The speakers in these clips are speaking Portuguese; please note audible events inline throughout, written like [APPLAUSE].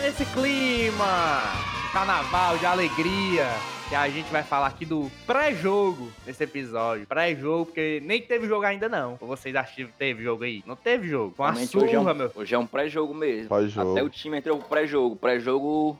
É nesse clima, de carnaval, de alegria, que a gente vai falar aqui do pré-jogo nesse episódio. Pré-jogo, porque nem teve jogo ainda não. Ou vocês acham que teve jogo aí? Não teve jogo. Com a Realmente, hoje, é surra, um, meu. hoje é um pré-jogo mesmo. Pós-jogo. Até o time entrou pro pré-jogo. Pré-jogo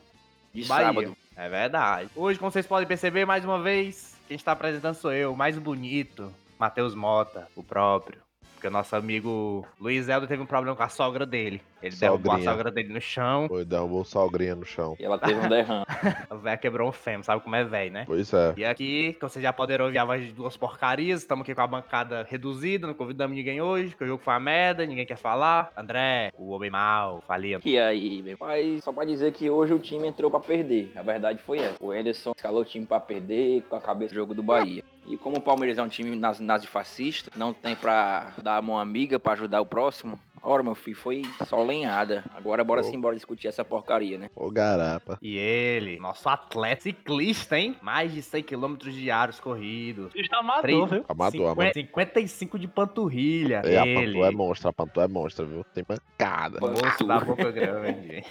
de Bahia. sábado. É verdade. Hoje, como vocês podem perceber, mais uma vez, quem está apresentando sou eu, o mais bonito, Matheus Mota, o próprio. Porque o nosso amigo Luiz Eldo teve um problema com a sogra dele. Ele derrubou a sogra dele no chão, Foi, derrubou sogrinha no chão. E ela teve um derrame. [LAUGHS] a véia quebrou um fêmur, sabe como é velho, né? Pois é. E aqui, como vocês já poderão ouvir a voz de duas porcarias, estamos aqui com a bancada reduzida, não convidamos ninguém hoje, porque o jogo foi uma merda, ninguém quer falar. André, o homem mal, falia. E aí, meu pai, só pra dizer que hoje o time entrou pra perder. A verdade foi essa. O Anderson escalou o time pra perder com a cabeça do jogo do Bahia. E como o Palmeiras é um time nazi- nazifascista, não tem pra dar a mão amiga pra ajudar o próximo. Ora, meu filho, foi só lenhada. Agora bora Oh. sim, bora discutir essa porcaria, né? Ô garapa. E ele, nosso atleta ciclista, hein? Mais de 100 km diários corridos. Bicho amador, Três- viu? Amador, amador. 50, 55 de panturrilha. É, a ele. Pantu é monstro, a Pantu é monstro, viu? Tem mancada. Moço da boca grande.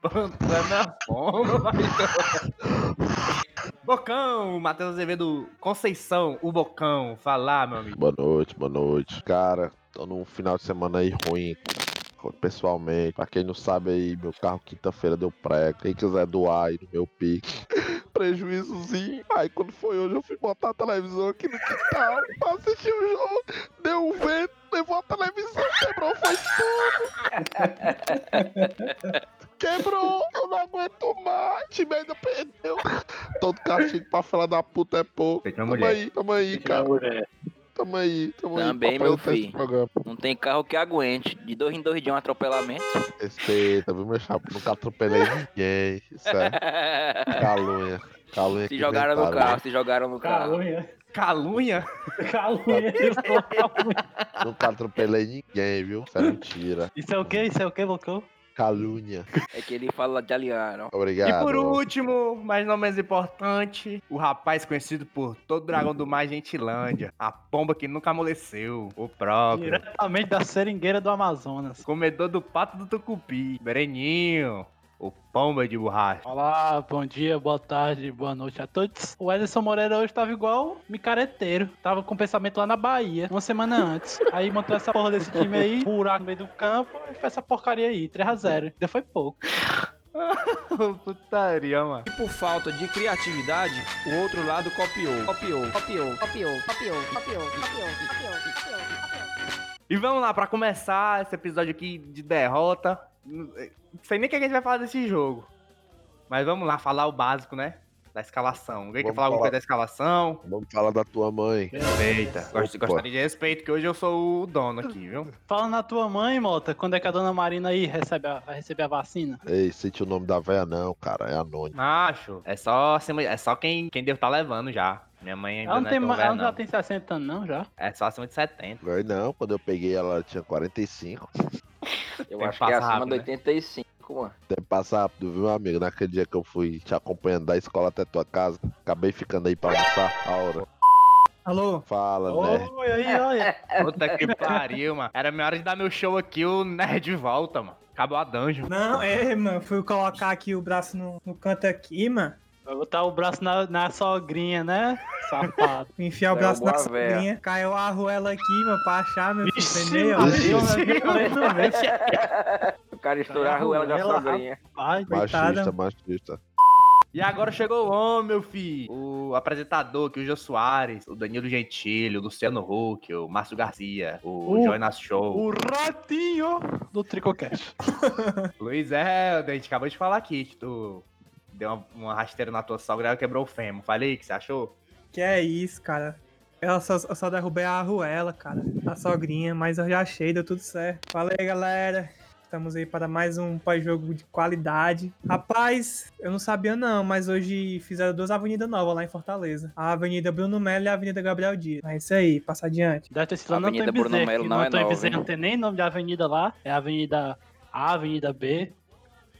Pantana pomba, Bocão, Matheus Azevedo Conceição, o Bocão. Falar, meu amigo. Boa noite, boa noite. Cara, tô num final de semana aí ruim. Pessoalmente, pra quem não sabe aí, meu carro quinta-feira deu prego. Quem quiser doar aí no meu pique. [LAUGHS] Prejuízozinho. Aí quando foi hoje, eu fui botar a televisão aqui no quintal pra assistir o jogo. Deu um vento, levou a televisão, quebrou, foi tudo. [LAUGHS] Quebrou, eu não aguento mais. Time ainda perdeu. Todo castigo pra falar da puta é pouco. Feito Tamo mulher. aí, tamo aí, cara. Tamo aí, tamo Também, aí. pra meu filho. Não tem carro que aguente. De dois em dois dias um atropelamento. Respeita, viu, meu chapa? Nunca atropelei ninguém. Isso é [LAUGHS] calunha. Calunha se jogaram no carro, se jogaram no carro. Calunha. Calunha? Calunha. Né? Nunca atropelei ninguém, viu? Isso é mentira. Isso é o quê? Isso é o quê, Bocão? Calunha. É que ele fala de aliano. Obrigado. E por último, mas não menos importante, o rapaz conhecido por todo dragão do mar Gentilândia. A pomba que nunca amoleceu. O próprio. Diretamente da seringueira do Amazonas. Comedor do pato do tucupi. Bereninho. O pomba de borracha. Olá, bom dia, boa tarde, boa noite a todos. O Ederson Moreira hoje tava igual micareteiro. Tava com pensamento lá na Bahia, uma semana antes. [LAUGHS] Aí montou essa porra desse time aí, buraco no meio do campo, e fez essa porcaria aí, 3x0. Ainda foi pouco. [LAUGHS] Putaria, mano. E por falta de criatividade, o outro lado copiou. Copiou, copiou, copiou, copiou, copiou, copiou, copiou, copiou. E vamos lá, pra começar esse episódio aqui de derrota. Não sei nem o que a gente vai falar desse jogo. Mas vamos lá, falar o básico, né? Da escalação. Alguém quer falar alguma coisa da escalação? Vamos falar da tua mãe. Respeita. Gost-. Gostaria de respeito, que hoje eu sou o dono aqui, viu? Fala na tua mãe, Mota, quando é que a dona Marina aí recebe a, vai receber a vacina? Ei, cite o nome da véia não, cara. É anônimo. Macho, é só, é só quem, quem deve estar levando já. Minha mãe ainda Ela não, não, tem, é tão ela já não. tem 60 anos, não, já? É só acima de 70. Véi, Não, quando eu peguei ela, ela tinha 45. Eu Tem acho que que é passar acima rápido, de né? 85, mano. Deve passar rápido, viu, meu amigo? Naquele dia que eu fui te acompanhando da escola até tua casa. Acabei ficando aí pra almoçar a hora. Alô? Fala, né? Oi, aí, [LAUGHS] olha. Puta que pariu, mano. Era minha hora de dar meu show aqui, o Nerd volta, mano. Acabou a dungeon. Não, é, mano. Fui colocar aqui o braço no, no canto aqui, mano. Vai botar o braço na, na sogrinha, né? Safado. [LAUGHS] Enfiar o É, braço na véia. sogrinha. Caiu a arruela aqui, mano, pra achar, meu filho. Entendeu? [LAUGHS] O cara estourar a ruela da sogrinha. Coitada. Machista, machista. E agora chegou o homem, meu filho. O apresentador aqui, o Jô Soares, o Danilo Gentili, o Luciano Huck, o Márcio Garcia, o O- Jonas Show, o ratinho do Tricocast. [LAUGHS] Luiz Helder. A gente acabou de falar aqui tu deu uma, uma rasteira na tua sogra e ela quebrou o fêmur. Falei, o que você achou? Que é isso, cara. Eu só, eu só derrubei a arruela, cara. A sogrinha, mas eu já achei, deu tudo certo. Fala aí, galera. Estamos aí para mais um pós-jogo de qualidade. Rapaz, eu não sabia não, mas hoje fizeram duas avenidas novas lá em Fortaleza. A Avenida Bruno Melo e a Avenida Gabriel Dias. É isso aí, passa adiante. Deve ter sido Avenida Bruno Melo não no é nova, não tem nem nome de avenida lá. É a Avenida A, Avenida B.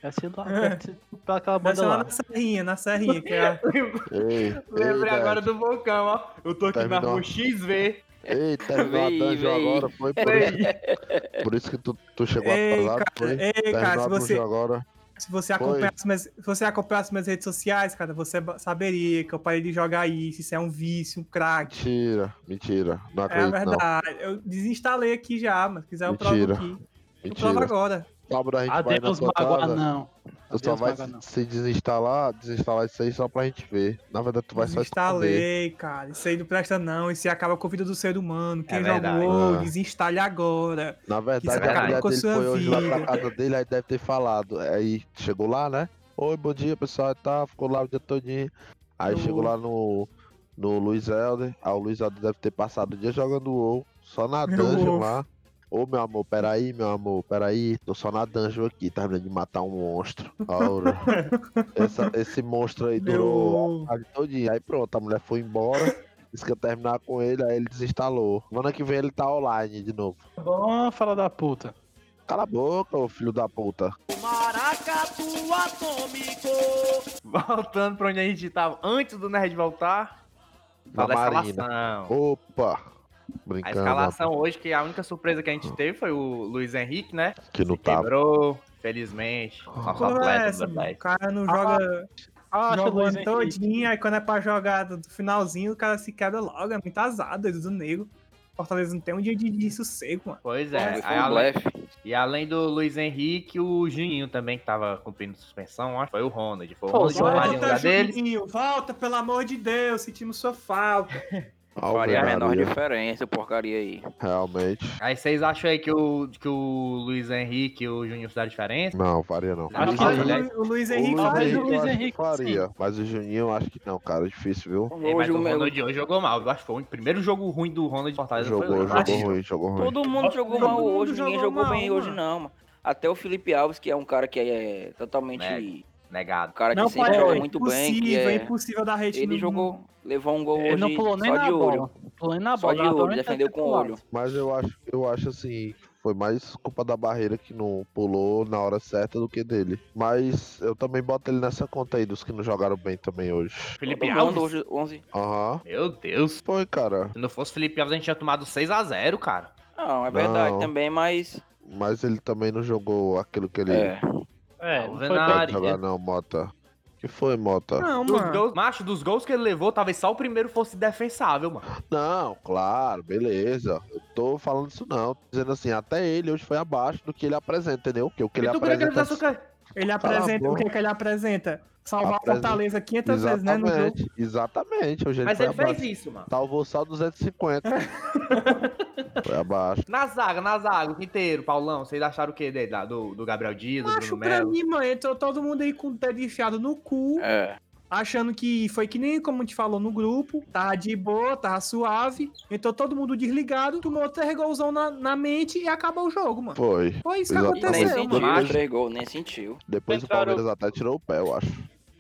É sido lá, [LAUGHS] deve ser pelaquela Deve banda ser lá lá. na Serrinha, na Serrinha, que é. [LAUGHS] Ei, Lembrei ei, agora do vulcão, ó. Eu tô aqui na Terminou. rua XV. Ei, terminou a dungeon agora, foi por isso, por isso que tu, tu chegou Ei, atrasado, cara, foi? ei, Terminou cara, se a você, agora. se você acompanhar as minhas, se você acompanhar as minhas redes sociais, cara, você saberia que eu parei de jogar isso, isso é um vício, um crack. Mentira, mentira. Não É acredito, não. verdade. Eu desinstalei aqui já, mas se quiser eu provo Mentira. aqui. Eu provo Mentira. agora. Sábado a gente vai na Adeus, Magoa, casa. não. Tu só Adeus, vai não. se desinstalar, desinstalar isso aí só pra gente ver. Na verdade, tu vai só. Desinstalei, cara. Isso aí não presta não. Isso aí acaba com a vida do ser humano. Quem É jogou, Ah. desinstale agora. Na verdade, a mulher dele sua foi hoje lá pra casa dele, aí deve ter falado. Aí chegou lá, né? Oi, bom dia, pessoal. Tá, ficou lá o dia todinho. Aí Eu- chegou lá no, no Luiz Helder. Aí o Luiz Helder deve ter passado o dia jogando WoW, só na dungeon lá. Ô, meu amor, peraí, meu amor, peraí. Tô só na dungeon aqui, terminando de matar um monstro. Ora. [LAUGHS] Essa- esse monstro aí durou a todinha. Aí pronto, a mulher foi embora. Disse que ia terminar com ele, aí ele desinstalou. Semana que vem ele tá online de novo. Bom, fala da puta. Cala a boca, ô filho da puta. Voltando pra onde a gente tava antes do Nerd voltar. Na Marina. escalação. Opa! A Brincando, escalação hoje, que a única surpresa que a gente teve foi o Luiz Henrique, né? que não tava. quebrou, felizmente. Nosso Porra, é atleta, essa. O cara não Ah, joga, Ah, ano Henrique. todinho, aí quando é pra jogar do finalzinho, o cara se quebra logo. É muito azado, dedo do negro. Fortaleza não tem um dia de, de sossego, mano. Pois é. Aí, um além- e além do Luiz Henrique, o Juninho também, que tava cumprindo suspensão, acho que foi o Ronald. Foi o Ronald Volta, lugar dele. Juninho, volta, pelo amor de Deus, sentimos sua falta. [LAUGHS] Faria a menor diferença, porcaria aí. Realmente. Aí vocês acham aí que o, que o Luiz Henrique e o Juninho fizeram diferença? Não, faria não. Acho O que Luiz- né? o Luiz O Henrique Luiz Talvez faz o Luiz acho Henrique, faria, mas o Juninho eu acho que não, cara. Difícil, viu? Ei, mas Hoje o o meu... Ronald hoje jogou mal. Eu acho que foi o primeiro jogo ruim do Ronald de Fortaleza. Jogou, foi jogou hoje. ruim, jogou ruim. Todo mundo jogou Todo mal mundo hoje, ninguém jogou jogou mal, bem hoje mano. não, mano. Até o Felipe Alves, que é um cara que é totalmente... Negado. Um cara que Não, sempre pai, joga é muito bem, que impossível, é é... impossível dar hate Ele no- jogou, levou um gol Ele hoje não pulou nem só na de olho. bola. Pulou nem na Só bola. de olho, defendeu com o olho. Mas eu acho, eu acho assim, foi mais culpa da barreira que não pulou na hora certa do que dele. Mas eu também boto ele nessa conta aí dos que não jogaram bem também hoje. Felipe Alves. hoje, 11... Aham. Meu Deus. Foi, cara. Se não fosse Felipe Alves, a gente tinha tomado 6x0, cara. Não, é verdade Não. também, mas... Mas ele também não jogou aquilo que ele É, É, não foi pode jogar, não, Mota. Que foi, Mota? Não, Dos mano. gols, macho, dos gols que ele levou, talvez só o primeiro fosse defensável, mano. Não, claro, beleza. Eu tô falando isso não. Tô dizendo assim, até ele hoje foi abaixo do que ele apresenta, entendeu? Porque o que E ele tu queria que ele Ele apresenta. O que, que ele apresenta? Salvar Apresenta- a Fortaleza 500 vezes, né? No jogo. Exatamente, exatamente. Hoje ele Mas ele abaixo. fez isso, mano. Salvou só 250. [LAUGHS] foi abaixo. Na zaga, na zaga, o inteiro, Paulão. Vocês acharam o que dele? lá? Do, do Gabriel Dias, do Acho Bruno pra Melo? mim, mano, entrou todo mundo aí com o dedo enfiado no cu, é. Achando que foi que nem como a gente falou no grupo, tava de boa, tava suave, entrou todo mundo desligado, tomou três golzão na, na mente e acabou o jogo, mano. Foi. Foi isso que Exatamente. Nem aconteceu, sentiu, mano. Os três gols, nem sentiu. Depois Entraram- o Palmeiras até tirou o pé, eu acho.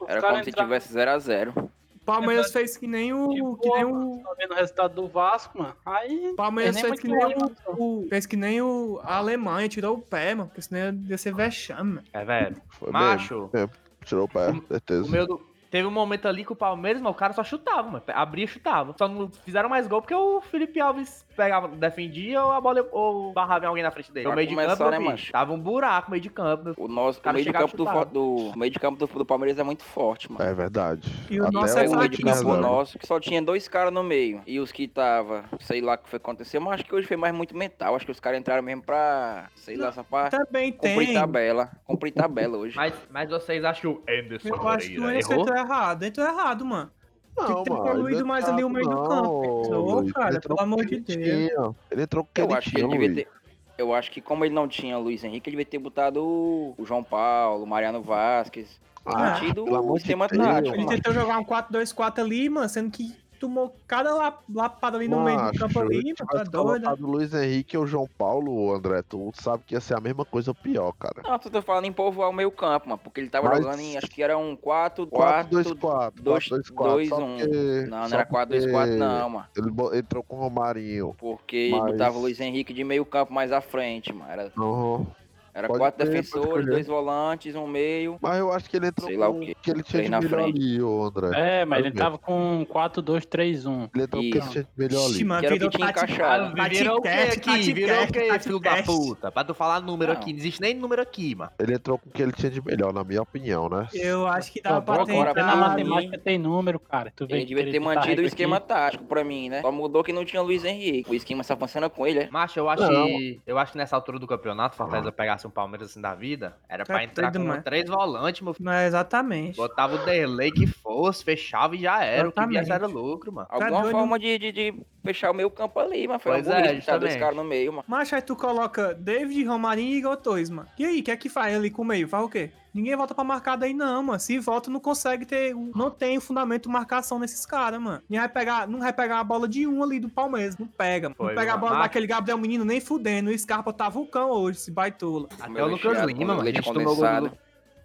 Era como se tivesse 0x0. O Palmeiras fez que nem o. Que nem o Tá vendo o resultado do Vasco, mano. Aí. o Palmeiras É nem fez que nem o, o- Fez que nem o a Alemanha, tirou o pé, mano. Porque senão ia ser vexame, mano. É, velho. Foi Macho, mesmo. Tirou o pé, certeza. o meu do- Teve um momento ali que o Palmeiras, mas o cara só chutava, mano. Abria e chutava. Só não fizeram mais gol porque o Felipe Alves pegava, defendia ou a bola ou barrava em alguém na frente dele. Pra No meio de começar, campo, né, filho, tava um buraco no meio de campo. O nosso o meio de campo do, do o meio de campo do, do Palmeiras é muito forte, mano. É verdade. E o Até nosso é o meio de campo nosso, que só tinha dois caras no meio. E os que tava, sei lá o que foi acontecer, mas acho que hoje foi mais muito mental. Acho que os caras entraram mesmo pra, sei lá, só pra Também cumprir tem. tabela. Cumprir tabela hoje. Mas, mas vocês acham que o Anderson Eu acho que o Moreira Anderson errou? Entrou errado. Entrou errado, mano. Tem que ter evoluído mais não ali o meio do não, campo. Entrou, cara, pelo amor de o Deus. Ele entrou com o que Eu ele acho que ele tinha, devia ter. Eu acho que como ele não tinha Luiz Henrique, ele devia ter botado o o João Paulo, o Mariano Vasquez. Ah, mantido pelo amor o de Deus, tático, Ele tentou jogar um 4-2-4 ali, mano, sendo que tomou cada la- lapada ali no meio do campo ali, mano, tá doido. né? colocado o Luiz Henrique ou o João Paulo, André, tu sabe que ia ser a mesma coisa ou pior, cara. Não, tu tá falando em povoar o meio campo, mano. Porque ele tava Mas- jogando em, acho que era um 4, 4, 4-2-4. 2, 4-2-4. 2, só 1. porque- Não, não só era 4, 2, 4 porque não, mano. Ele entrou com o Romarinho. Porque Mas- botava o Luiz Henrique de meio campo mais à frente, mano. Era, Uhum. Era Pode quatro pode defensores, dois volantes, um meio. Mas eu acho que ele entrou Sei lá com o quê. que ele tinha de na melhor frente. ali, ô André. É, mas ele tava com 4-2-3-1. Ele entrou com o que ele Isso. tinha de melhor ali. Ixi, mano, Que era o que virou tinha encaixado. Tati Virou o que aqui? Tati Virou o que, Tati filho da puta? Pra tu falar número Não. aqui, não existe nem número aqui, mano. Ele entrou com o que ele tinha de melhor, na minha opinião, né? Eu acho que dava Só pra bota agora até tentar. na matemática tem número, cara. Tu vê Ele que devia ter tá mantido o esquema aqui. tático pra mim, né? Só mudou que não tinha Luiz Henrique. O esquema só funciona com ele, é? Macho, eu acho Não. que. Eu acho que nessa altura do campeonato, Fortaleza pegasse um Palmeiras assim da vida, era pra É entrar com três volantes, meu filho. Não é exatamente. Botava o Derlei que fosse, fechava e já era. O que viesse era Exatamente. lucro, mano. Alguma doido? forma de, de, de fechar o meio campo ali, mas foi Pois uma é, deixar dois caras no meio, mano. Mas aí tu coloca David, Romarinho e Igor Torres, mano. E aí, o que é que faz ali com o meio? Faz o quê? Ninguém volta pra marcar daí não, mano. Se volta, não consegue ter... Não tem o fundamento de marcação nesses caras, mano. Ninguém vai pegar, não vai pegar a bola de um ali do Palmeiras. Não pega, mano. Foi, não pega a bola Mas- daquele Gabriel Menino nem fudendo. O Scarpa tá vulcão hoje, esse baitola. Até o Lucas recheado Lima, com mano. A leite gente tomou gol do,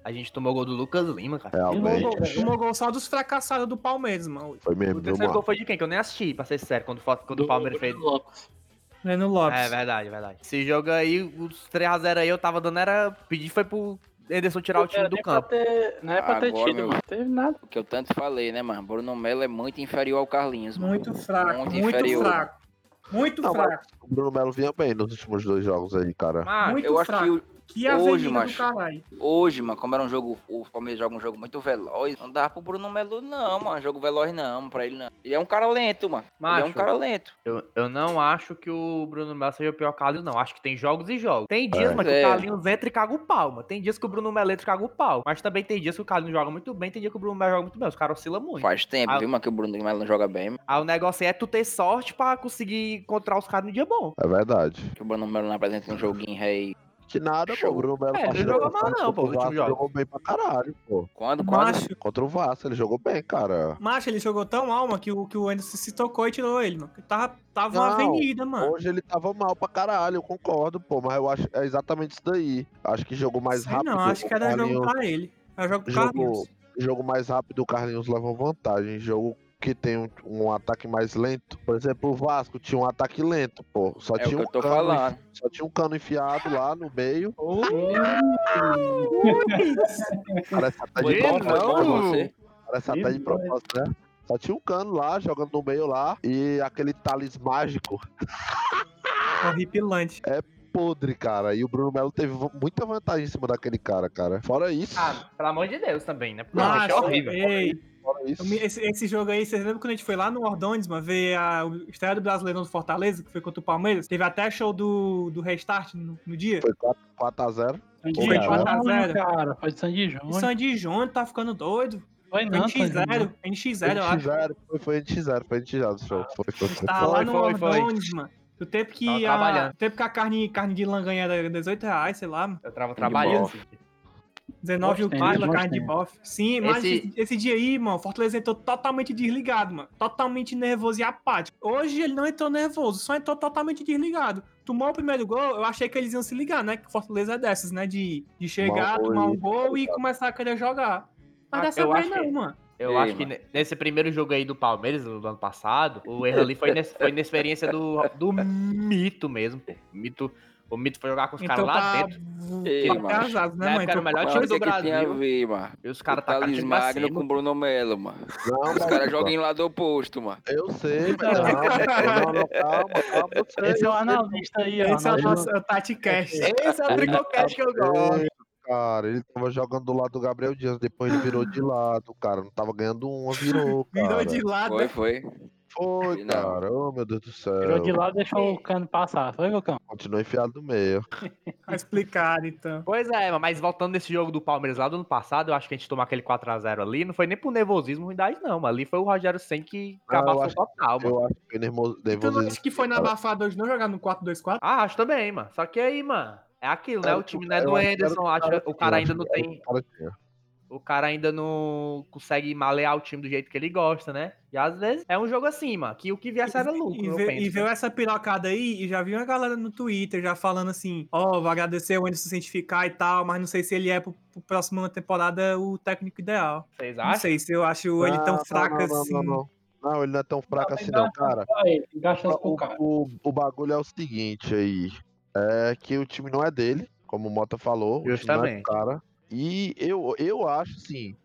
a gente tomou gol do Lucas Lima, cara. Tomou gol, tomou gol só dos fracassados do Palmeiras, mano. Foi O mesmo, viu, terceiro gol foi de quem? Que eu nem assisti, pra ser sério, quando, o- quando o Palmeiras fez. Bruno Lopes. É verdade, verdade. Esse jogo aí, os 3x0 aí, eu tava dando, era. Pedi foi pro Ederson tirar o time do campo. ter- Não é pra ter Agora, tido, meu- não teve nada. O que eu tanto falei, né, mano? Bruno Melo é muito inferior ao Carlinhos, mano. Muito fraco, Muito muito, inferior. fraco. Muito Não, fraco. O Bruno Melo vinha bem nos últimos dois jogos aí, cara. Mas, Muito Eu acho fraco. que o- Que hoje, macho. caralho. hoje, mano, como era um jogo, o Palmeiras joga um jogo muito veloz, não dá pro Bruno Melo, não, mano. Jogo veloz não, pra ele não. Ele é um cara lento, mano. Ele é um Macho. cara lento. eu, eu não acho que o Bruno Melo seja o pior Carlinhos, não. Acho que tem jogos e jogos. Tem dias, É. mano, que É. o Carlinhos entra e caga o pau, mano. Tem dias que o Bruno Melo entra e caga o pau. Mas também tem dias que o Carlinhos joga muito bem, tem dia que o Bruno Melo joga muito bem. Os caras oscilam muito. Faz tempo, Ah. viu, mano, que o Bruno Melo não joga bem. Aí o negócio é tu ter sorte pra conseguir encontrar os caras no dia bom. É verdade. Que o Bruno Melo não apresenta um joguinho rei. Que nada, pô. O Bruno Melo É, ele jogou mal não, pô, o Vasco, jogo. Jogou bem pra caralho, pô. Quando, quando? Macho, Contra o Vasco, ele jogou bem, cara. macho, ele jogou tão mal, mano, que o, que o Anderson se tocou e tirou ele, mano. Tava, tava uma Não, avenida, mano. Hoje ele tava mal pra caralho, eu concordo, pô. Mas eu acho é exatamente isso daí. Acho que jogou mais Sei rápido. não, acho que era jogo pra ele. Era jogo pro Jogo, Carlinhos. jogo mais rápido, o Carlinhos leva vantagem. Jogo que tem um, um ataque mais lento. Por exemplo, o Vasco tinha um ataque lento, pô. Só É o tinha que um eu tô cano, falando. Só tinha um cano enfiado lá no meio. Parece até de propósito, né? Parece até de propósito, né? Só tinha um cano lá, jogando no meio lá. E aquele talis mágico Horripilante. podre, cara. E o Bruno Melo teve muita vantagem em cima daquele cara, cara. Fora isso, Ah, pelo amor de Deus também, né? Porque Macho, é horrível. ei, me- esse, esse jogo aí, vocês lembram quando a gente foi lá no Ordones, mano, ver a o estreia do Brasileirão do Fortaleza, que foi contra o Palmeiras? Teve até show do, do Restart no, no dia. Foi 4x0. Sandy Foi Júnior, 4 a 0. cara. Foi de Sandy O Júnior. Sandy Júnior tá ficando doido. Foi Foi não, Sandy NX0, Júnior. NX0, eu acho. NX0, foi, foi NX0, foi NX0 o show. Foi, foi, foi. Tava lá Foi, no foi, foi. Ordones, mano. Do tempo que, a, do tempo que a carne, carne de langanha era 18 reais, sei lá, mano. Eu tava trabalhando. Esse dia. 19 o quilo, carne de bofe. Sim, mas Esse- dia aí, mano, o Fortaleza entrou totalmente desligado, mano. Totalmente nervoso e apático. Hoje ele não entrou nervoso, só entrou totalmente desligado. Tomou o primeiro gol, eu achei que eles iam se ligar, né? Que o Fortaleza é dessas, né? De, de chegar, Tomar um tomar um gol e- e começar a querer jogar. Mas Ah, dessa eu vez acho não, que- mano. Eu Ei, acho que mano. nesse primeiro jogo aí do Palmeiras, do ano passado, o erro ali foi, nesse, foi na experiência do, do Mito mesmo, pô. Mito, o Mito foi jogar com os caras Então lá tá dentro. Ei, tá casado, né, mano? era o Então, melhor time do Brasil. ver, mano? E os caras time pra Magno com o Bruno Melo, mano. Não, Os caras jogam em lado oposto, mano. Eu sei, mas não, não, não, calma, calma. [LAUGHS] Esse é o analista aí, ó. Esse é o nosso é o Tati Cash. Esse é o Tricocast que eu gosto. Cara, ele tava jogando do lado do Gabriel Dias, depois ele virou de lado, cara. Não tava ganhando uma, virou, [LAUGHS] cara. Virou de lado, Foi, né? foi. Foi, Não. cara. Oh, meu Deus do céu. Tirou de lado e deixou o cano passar. Foi, Cocão? Continua enfiado no meio. Tá explicado, então. Pois é, mas voltando nesse jogo do Palmeiras lá do ano passado, eu acho que a gente tomou aquele 4x0 ali, não foi nem por nervosismo ruindade, não. Mas ali foi o Rogério Sen que acho- total, mano. Eu acho que foi nervoso. Tu não acha que foi na abafada hoje não jogar no 4-2-4? Ah, acho também, mano. Só que aí, mano, é aquilo, né? Era O time o não é do Anderson, o acho, cara o cara ainda não tem. O cara ainda não consegue malear o time do jeito que ele gosta, né? E às vezes é um jogo assim, mano, que o que viesse era lucro, E, eu vê- penso, e viu essa pirocada aí e já viu uma galera no Twitter já falando assim: Ó, vou agradecer o Anderson Cientificar e tal, mas não sei se ele é pro, pro próximo temporada o técnico ideal. Vocês Não acham? sei se eu acho ele tão Não, fraco não, não, assim. Não, não, não, ele não é tão fraco Não, assim não, cara. ele, O, cara. o, o bagulho é o seguinte aí. É que o time não é dele, como o Mota falou. O time não é Justamente. do cara. E eu, eu acho assim.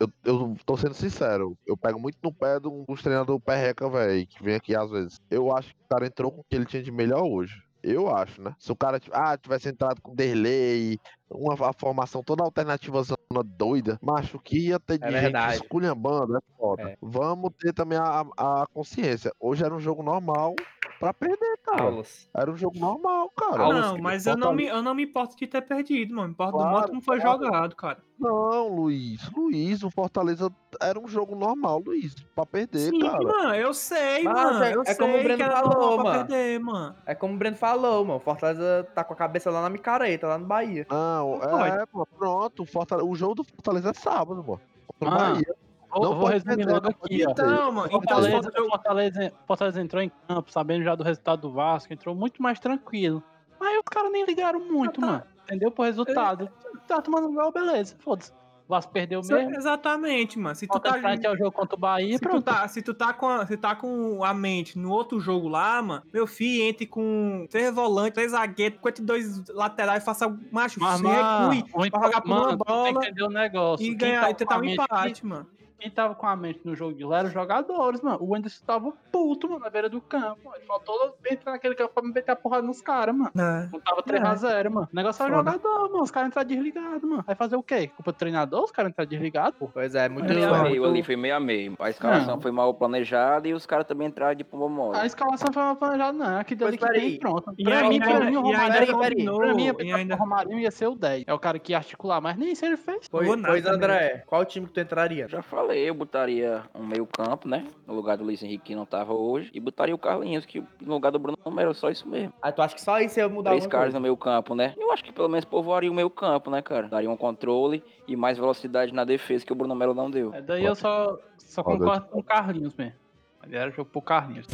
Eu, eu tô sendo sincero, eu pego muito no pé de um dos treinadores perreca, velho, que vem aqui às vezes. Eu acho que o cara entrou com o que ele tinha de melhor hoje. Eu acho, né? Se o cara ah, tivesse entrado com Derlei, uma, uma formação toda alternativa zona doida, macho, que ia ter de É gente verdade. esculhambando, é foda. É. Vamos ter também a, a consciência. Hoje era um jogo normal pra perder, cara. Aulas. Era um jogo normal, cara. Aulas Não, mas eu não, me, eu não me importo de ter perdido, mano. Me importo do Claro, modo como foi claro. jogado, cara. Não, Luiz. Luiz, o Fortaleza era um jogo normal, Luiz. Pra perder, Sim, cara. mano, eu sei, Mas mano. é- eu é sei como o Breno que era falou, mano. perder, mano. É como o Breno falou, mano. Fortaleza tá com a cabeça lá na micareta, lá no Bahia. Não, Não é, pô, pronto. O, Fortale- o jogo do Fortaleza é sábado, mano. Contra Bahia. Vou, Não vou resumir logo não aqui. Então, mano, então Fortaleza, eu- Fortaleza, Fortaleza entrou em campo, sabendo já do resultado do Vasco, entrou muito mais tranquilo. Mas os caras nem ligaram muito, tá. mano. Entendeu? Pro resultado. Tá tomando gol, beleza. Foda-se. Vasco perdeu mesmo. Exatamente, mano. Se tu tá, frente ao jogo contra o Bahia, se tu pronto. tá, se tu tá com a, se tá com a mente no outro jogo lá, mano, meu filho entre com três volantes, três zagueiros, 52 laterais, faça macho, Mas, mano, pra jogar por uma tu bola entender o negócio. e Quem ganhar tava e tentar um empate, mano. Quem tava com a mente no jogo de lá eram os jogadores, mano. O Anderson tava puto, mano, na beira do campo. Ele faltou entrar naquele campo pra me meter a porrada nos caras, mano. É. Não tava 3x0, mano. O negócio é o Foda. jogador, mano. Os caras entrar desligados, mano. Vai fazer o quê? Culpa do treinador? Os caras entrar desligados, pô. Pois é, muito. Meio a meio ali, foi meio a meio. A escalação Não. foi mal planejada e os caras também entraram de pomba mole. A escalação foi uma planejada, não. Aqui dali que tem pronto. E Pra mim, pra mim, o Romário era Pra mim, e o Romário ia ser o 10. É o cara que ia articular, mas nem isso ele fez. Pois, pois. André, qual time que tu entraria? Já falei, eu botaria um meio campo, né? No lugar do Luiz Henrique que não tava hoje. E botaria o Carlinhos, que no lugar do Bruno Romero, só isso mesmo. Ah, tu acha que só isso ia mudar Três caras coisa? no meio campo, né? Eu acho que pelo menos povoaria o meio campo, né, cara? Daria um controle e mais velocidade na defesa que o Bruno Melo não deu. É, daí eu só, só concordo com o Carlinhos mesmo. Ali era jogo pro Carlinhos.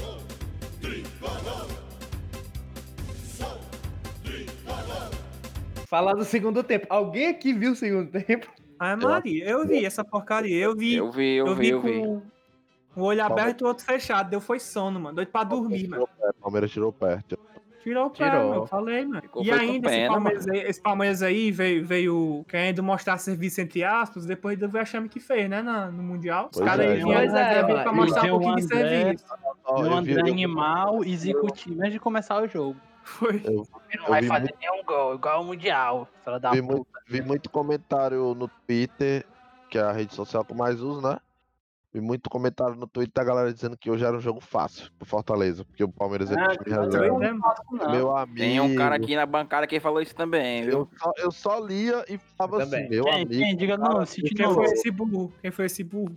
Falar do segundo tempo. Alguém aqui viu o segundo tempo? Ai, Maria, eu vi essa porcaria. Eu vi, Eu vi, eu, eu vi, vi eu com vi. o olho aberto e o outro fechado. Deu foi sono, mano. Doido pra dormir, mano. Tirou o pé, Palmeiras tirou o pé. Tirou o pé, Tirou. mano, eu falei, mano. Ficou e com ainda, esse pena, Palmeiras, aí, esse Palmeiras aí veio, veio querendo mostrar serviço entre aspas, depois do vexame que fez, né, na- no Mundial. Os caras é, aí vinham pois na é, pra mostrar um pouquinho de André- serviço. Ó, E o André Animal e Zico Time antes de começar o jogo. Foi. Ele não Eu vai fazer muito- nenhum gol, igual o Mundial. Fala da vi, puta. muito, vi muito comentário no Twitter, que é a rede social que eu mais uso, né? Vi muito comentário no Twitter da galera dizendo que hoje era um jogo fácil pro Fortaleza, porque o Palmeiras é Ah, time reserva. Meu amigo. Tem um cara aqui na bancada que falou isso também, viu? Eu só, eu só lia e falava Eu assim, meu Quem, amigo. quem? Diga não, City Quem foi esse burro? Quem foi esse burro?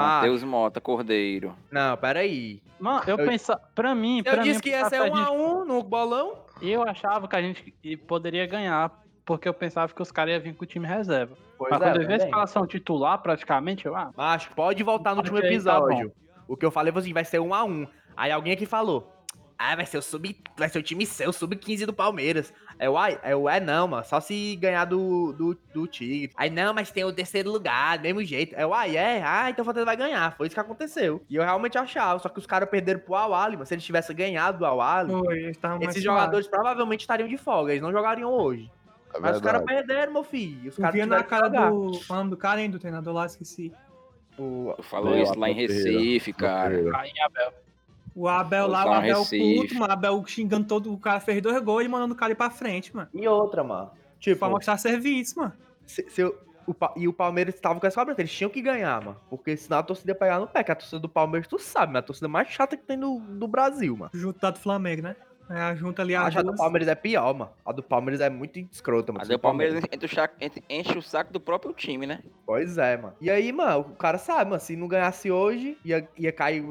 Matheus Mota, Cordeiro. não, peraí. Mano, eu, Eu- pensava, pra mim, Eu pra disse mim, que ia ser pensava um um no bolão. Eu achava que a gente poderia ganhar, porque eu pensava que os caras iam vir com o time reserva. Pois Mas é, quando eu vi a escalação titular, praticamente, eu, ah, Macho, pode voltar no último tá episódio. o que eu falei foi assim, vai ser um a um. Aí alguém aqui falou, ah, vai ser o sub, vai ser o time seu, sub-15 do Palmeiras. Aí eu, ai, eu, é não, mano, só se ganhar do, do, do Tigre. Aí não, mas tem o terceiro lugar, do mesmo jeito. Aí eu, ai, é, ah, então o Fortaleza vai ganhar. Foi isso que aconteceu. E eu realmente achava, só que os caras perderam pro Awali, mas se eles tivessem ganhado do Awali, esses jogadores provavelmente estariam de folga, eles não jogariam hoje. É Mas os caras perderam, meu filho. Os caras na cara do. Falando do cara, hein, do treinador lá, esqueci. O- falou isso lá em. Recife, cara. Aí, Abel. O Abel lá, o Abel Recife. puto, mano. O Abel xingando todo. O cara fez dois gols e mandando o cara ir pra frente, mano. E outra, mano. Tipo, Pra mostrar serviço, mano. se, se o, o Pa- e o Palmeiras tava com essa cobrança, eles tinham que ganhar, mano. Porque senão a torcida ia pegar no pé, que a torcida do Palmeiras, tu sabe, né? A torcida mais chata que tem no, do Brasil, mano. Junto da do Flamengo, né? É, a junta ali Acho a do. Palmeiras é pior, mano. A do Palmeiras é muito escrota, mano. Mas aí o Palmeiras enche o, saco, enche- enche o saco do próprio time, né? Pois é, mano. E aí, mano, o cara sabe, mano, se não ganhasse hoje, ia, ia cair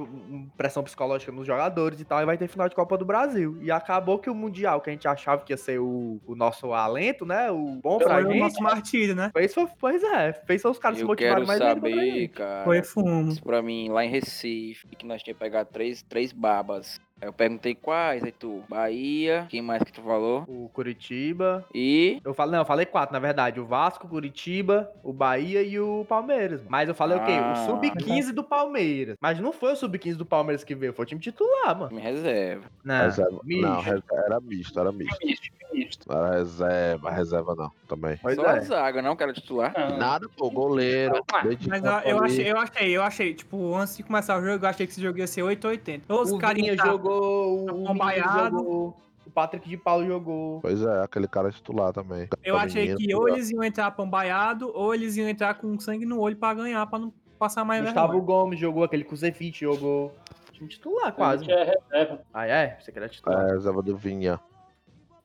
pressão psicológica nos jogadores e tal, e vai ter final de Copa do Brasil. E acabou que o Mundial, que a gente achava que ia ser o, o nosso alento, né? O bom pra Foi o gente. nosso martírio, né? Fez, foi- pois é, fez só os caras se Eu motivarem quero mais a saber, cara. Foi fumo. Isso pra mim, lá em Recife, que nós tínhamos pegado três, três babas. Aí eu perguntei quais, aí tu, Bahia, quem mais que tu falou? O Curitiba. E Eu falei, não, eu falei quatro, na verdade. O Vasco, o Curitiba, o Bahia e o Palmeiras. Mas eu falei o quê? Ah. O Sub-15 do Palmeiras. Mas não foi o Sub-15 do Palmeiras que veio, foi o time titular, mano. me reserva. Não, Reserva- misto. Não, era misto, era misto. Não era reserva, reserva não, também. Pois Só a é. zaga, não, que era titular. Nada, pô, goleiro. de Mas eu, eu achei, eu achei, eu achei, tipo, antes de começar o jogo, eu achei que esse jogo ia ser 880. Os O carinha Vinha tá- jogou, o. Menino jogou, o Patrick de Paulo jogou. Pois é, aquele cara titular também. Eu Tá achei que ou eles iam entrar pambaiado, ou eles iam entrar com sangue no olho pra ganhar, pra não passar mais Gustavo vergonha. Gomes jogou, aquele Kuzevic jogou. Time titular quase. É reserva. Ah, é? Você queria titular. É, reserva do Vinha.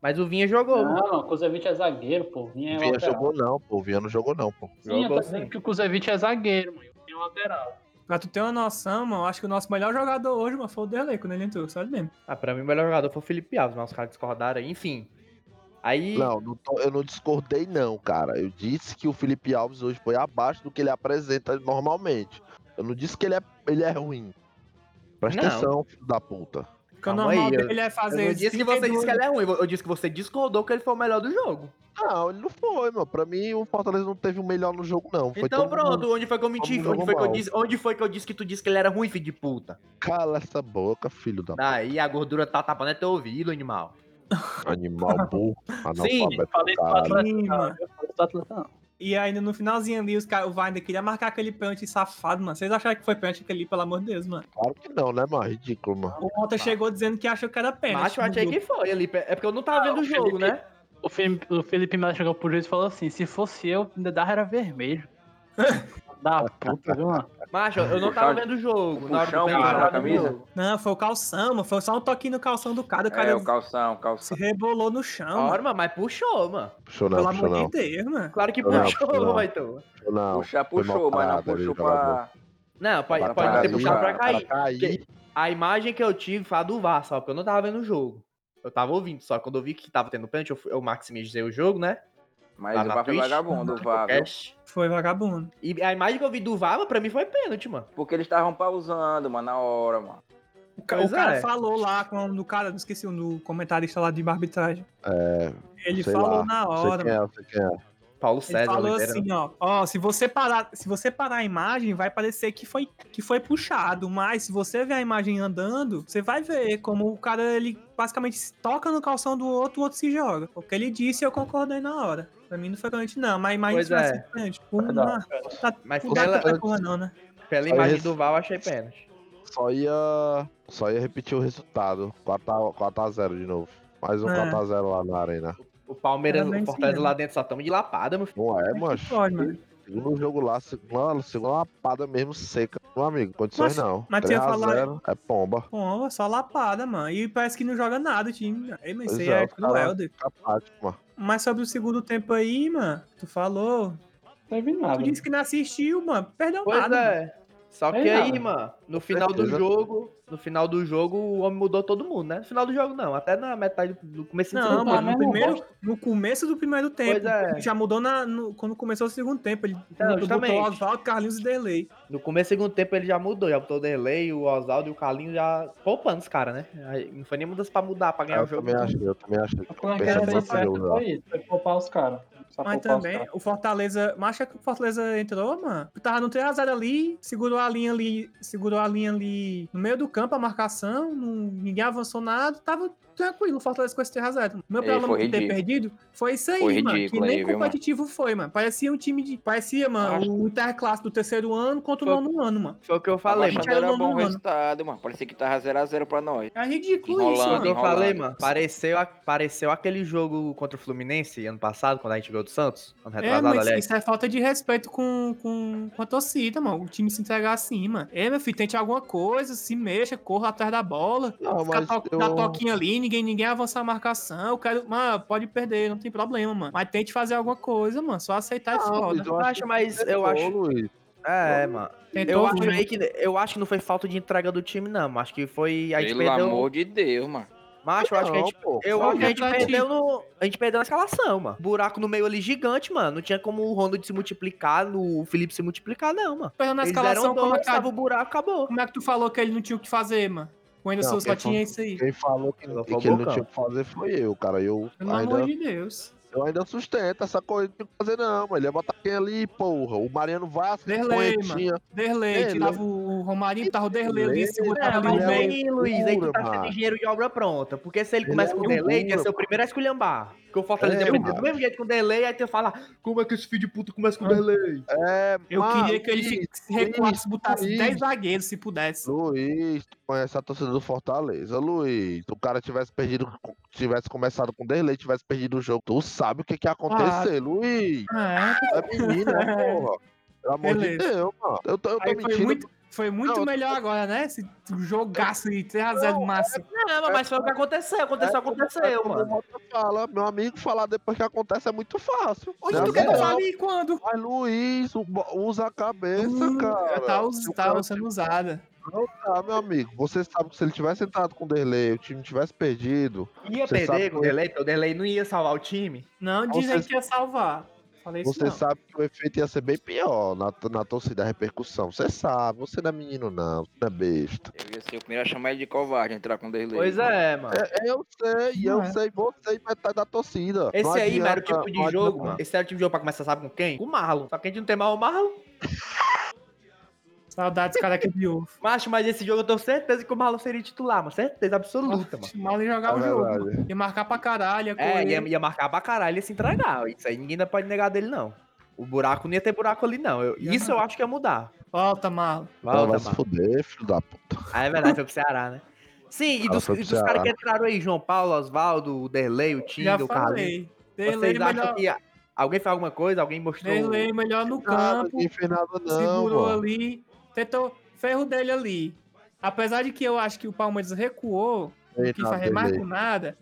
Mas o Vinha jogou. Não, o Kuzevic é zagueiro, pô. Vinha é Vinha jogou não, pô. Vinha não jogou não, pô. Sim, eu Jogou tô dizendo sim. que o Kuzevic é zagueiro, mano. Vinha é lateral. Pra tu ter uma noção, mano, eu acho que o nosso melhor jogador hoje, mano, foi o Derlei, quando ele entrou, só ele mesmo. Ah, pra mim o melhor jogador foi o Felipe Alves, mas os caras discordaram aí. Enfim. Aí. Não, não tô- eu não discordei não, cara. Eu disse que o Felipe Alves hoje foi abaixo do que ele apresenta normalmente. Eu não disse que ele é, ele é ruim. Presta Não. atenção, filho da puta. Porque o Calma normal aí, eu- dele é Eu fazer. não disse que você 32 disse que ele é ruim, eu disse que você discordou que ele foi o melhor do jogo. Não, ele não foi, mano. Pra mim, o Fortaleza não teve o melhor no jogo, não. Foi então pronto, mundo- onde foi que eu menti? Onde foi que, eu disse, onde foi que eu disse que tu disse que ele era ruim, filho de puta? Cala essa boca, filho da Daí a gordura tá tapando é teu ouvido, animal. animal burro. Analfabeto Falei do Sim, mano. Eu falei do Atleta, não. E ainda no finalzinho ali, os cara, o Vander queria marcar aquele pênalti safado, mano. Vocês acharam que foi pênalti aquele, pelo amor de Deus, mano? Claro que não, né, mano? Ridículo, mano. O Mota chegou dizendo que achou que era pênalti. Macho, eu achei que foi ali. É porque eu não tava Ah, vendo o o jogo, Felipe- né? O Felipe, o Felipe Melo chegou pro juiz e falou assim: se fosse eu, ainda dava era vermelho. [LAUGHS] da puta, viu, mano? Macho, eu não tava vendo o jogo. Na hora puxão, na camisa? Não, foi o calção, mano. Foi só um toquinho no calção do cara. O cara É, o calção, o se calção. rebolou no chão. Ora, mano. mas puxou, mano. Puxou não, Pelo puxou amor não. de Deus, mano. Claro que puxou, não. Vaitor. Puxou não. Puxar, puxou, mas não puxou pra. Não, pode, Para pode não ter puxado pra para cair. Pra cair. A imagem que eu tive foi a do VAR, só porque eu não tava vendo o jogo. Eu tava ouvindo, só que quando eu vi que tava tendo pênalti, eu, eu maximizei o jogo, né? Mas Lá o VAR foi Twitch, vagabundo, o VAR. Foi vagabundo. E a imagem que eu vi do VAR, pra mim foi pênalti, mano. Porque eles estavam pausando, mano, na hora, mano. O, ca- Pois o cara é. falou lá com o cara, não esqueci do comentarista lá de arbitragem. É, Ele sei falou lá. na Sei hora, quem mano. é, sei quem é. Paulo Ele César falou Oliveira. assim, ó, ó, se você parar, se você parar a imagem, vai parecer que foi que foi puxado, mas se você ver a imagem andando, você vai ver como o cara ele basicamente toca no calção do outro, o outro se joga. O que ele disse, eu concordei na hora. Pra mim não foi pênalti não, mas imagem Pois é. sido pênalti. Uma, Verdade. tá, Mas não pela, pra porra não, né? pela imagem esse- do eu achei pênalti. Só ia. Só ia repetir o resultado. 4x0 de novo. Mais um É. 4x0 lá na arena. O Palmeiras, o Fortaleza lá dentro só tamo de lapada, meu filho. Não é, mano. pode, mano. Segundo jogo lá, segunda, segunda lapada mesmo seca. Meu amigo, condições Mas- não. mas tu ia 3 a falar- 0 é pomba. Pô, só lapada, mano. E parece que não joga nada o time. Aí, mas isso é, é cruel, Deus. Apático, mano. Mas sobre o segundo tempo aí, mano, tu falou. Não teve Tu nada. disse que não assistiu, mano. Perdeu Pois nada. mano. Só que aí, nada. mano, no final do jogo, no final do jogo, o homem mudou todo mundo, né? No final do jogo não, até na metade do começo do Não, segundo mano, tempo. no, mesmo primeiro, no começo do primeiro tempo. Pois é. ele Já mudou na, no- quando começou o segundo tempo. Ele Então, botou justamente. Oswaldo, Carlinhos e Delay. No começo do segundo tempo ele já mudou, já botou o Derlei, o Oswaldo e o Carlinhos já poupando os caras, né? Não foi nem mudança pra mudar, pra ganhar Eu o jogo. também achei, eu também achei. Foi isso, foi poupar os caras. Só Mas também, o Fortaleza. Mas acha que o Fortaleza entrou, mano. Tava no 3x0 ali, segurou a linha ali, segurou a linha ali no meio do campo, a marcação. não- ninguém avançou nada. Tava tranquilo o Fortaleza com esse 3x0. Meu problema com ter perdido foi isso aí, Foi mano. Que nem aí, viu, competitivo foi, mano. Parecia um time de. Parecia, mano, Acho- o Interclasse do terceiro ano contra o Foi- nono ano, mano. Foi o que eu falei, mano. era bom resultado, mano. Parecia que tava 0x0 pra nós. É ridículo isso, o Enrolando, que mano. eu falei, mano. Pareceu, a- pareceu aquele jogo contra o Fluminense ano passado, quando a gente do Santos. Ano É, retrasado, mas aliás. isso é falta de respeito com, com, com a torcida, mano. O time se entregar assim, mano. É, meu filho, tem tente alguma coisa, se mexa, corra atrás da bola. Não, Fica mas to eu- na toquinha ali, ninguém, ninguém avança a marcação. Eu quero, mano, pode perder, não tem problema, mano. Mas tente fazer alguma coisa, mano. Só aceitar e Não, foda. Eu acho mas eu acho. Luiz. É, mano. Tentou Eu acho, que, eu acho que não foi falta de entrega do time, não. Acho que foi. A gente Pelo perdeu. amor de Deus, mano. Macho, eu acho que a gente. pô. Eu acho que a gente perdeu no. A gente perdeu na escalação, mano. Buraco no meio ali gigante, mano. Não tinha como o Ronald se multiplicar, no o Felipe se multiplicar, não, mano. Perdeu na Eles escalação, eram como é, que, tava o buraco, acabou. como é que tu falou que ele não tinha o que fazer, mano? O Anderson só tinha isso aí. Quem falou que, que ele não tinha o que fazer foi eu, cara. Eu Pelo ainda, amor de Deus. Eu ainda sustento essa coisa, o que fazer não, mano. Ele ia botar quem ali, porra. O Mariano Vasco, Derlei, Poetinha. Derlei, Derlei. tirava o Romarinho, tava o Derlei ali, Derlei, mas no meio. aí, Luiz, aí tu tá sendo mano. engenheiro de obra pronta. Porque se ele Ele começa é com delay, ele ia ser o primeiro a esculhambar. Porque o Fortaleza É, ia aprender do mano. mesmo jeito com delay, aí tu ia falar, como é que esse filho de puta começa com delay? É, Eu mano, queria que ele ficasse- recuasse, botasse Luiz. 10 zagueiros, se pudesse. Luiz, tu conhece a torcida do Fortaleza, Luiz. Se o cara tivesse perdido, tivesse começado com Derlei, tivesse perdido o jogo, tu sabe o que, que ia acontecer, Luiz. É, É menino, né, porra? Pelo amor de Beleza. Deus, mano. Eu tô, eu tô aí foi mentindo. muito, foi muito Não, melhor agora, né? Esse jogaço aí, 3x0 massa. Não, mas foi o que aconteceu, aconteceu, É aconteceu, como mano. o Mota fala, meu amigo falar depois que acontece é muito fácil. Hoje Né, tu quer que eu fale quando? Mas Luiz, usa a cabeça, Hum, cara. Tá, Se tá sendo usada. Não tá, meu amigo. Você sabe que se ele tivesse entrado com o Derlei, o time tivesse perdido, Ia Você sabe perder com o porque o delay não ia salvar o time. Não Você- dizem que ia salvar. Falei você não. sabe que o efeito ia ser bem pior na, na torcida, a repercussão. Você sabe, você não é menino, não. Você não é besta. Eu ia ser o primeiro a chamar ele de covarde, entrar com o Derlei. Pois é, mano. É, eu sei, Não eu é. sei, você e metade da torcida. Esse Não aí, mano, era o tipo de jogo, adianta- mano. Esse era o tipo de jogo pra começar, sabe com quem? Com o Marlon. Só que a gente não tem mais o Marlon. [LAUGHS] Saudades, cara, que de ovo. [LAUGHS] Macho, mas esse jogo eu tenho certeza que o Marlon seria titular, mano. Certeza absoluta, mano. Mal ia jogar É o jogo. mano. Ia marcar pra caralho, É, ia, ia marcar pra caralho, ia se entregar. Isso aí ninguém ainda pode negar dele, não. O buraco não ia ter buraco ali, não. Eu- isso eu acho que ia mudar. Volta, Marlon. Volta, vai se fuder, filho da puta. Ah, é verdade, foi pro Ceará, né? Sim, e dos, e dos caras que entraram aí, João Paulo, Oswaldo, o Derlei, o Tinga, o Carlinhos. falei. Derlei Vocês acham melhor, que alguém fez alguma coisa? Alguém mostrou... Derlei melhor no campo. nada, não. segurou mano. ali. Tentou ferro dele ali. Apesar de que eu acho que o Palmeiras recuou, nada, fazer mais com nada.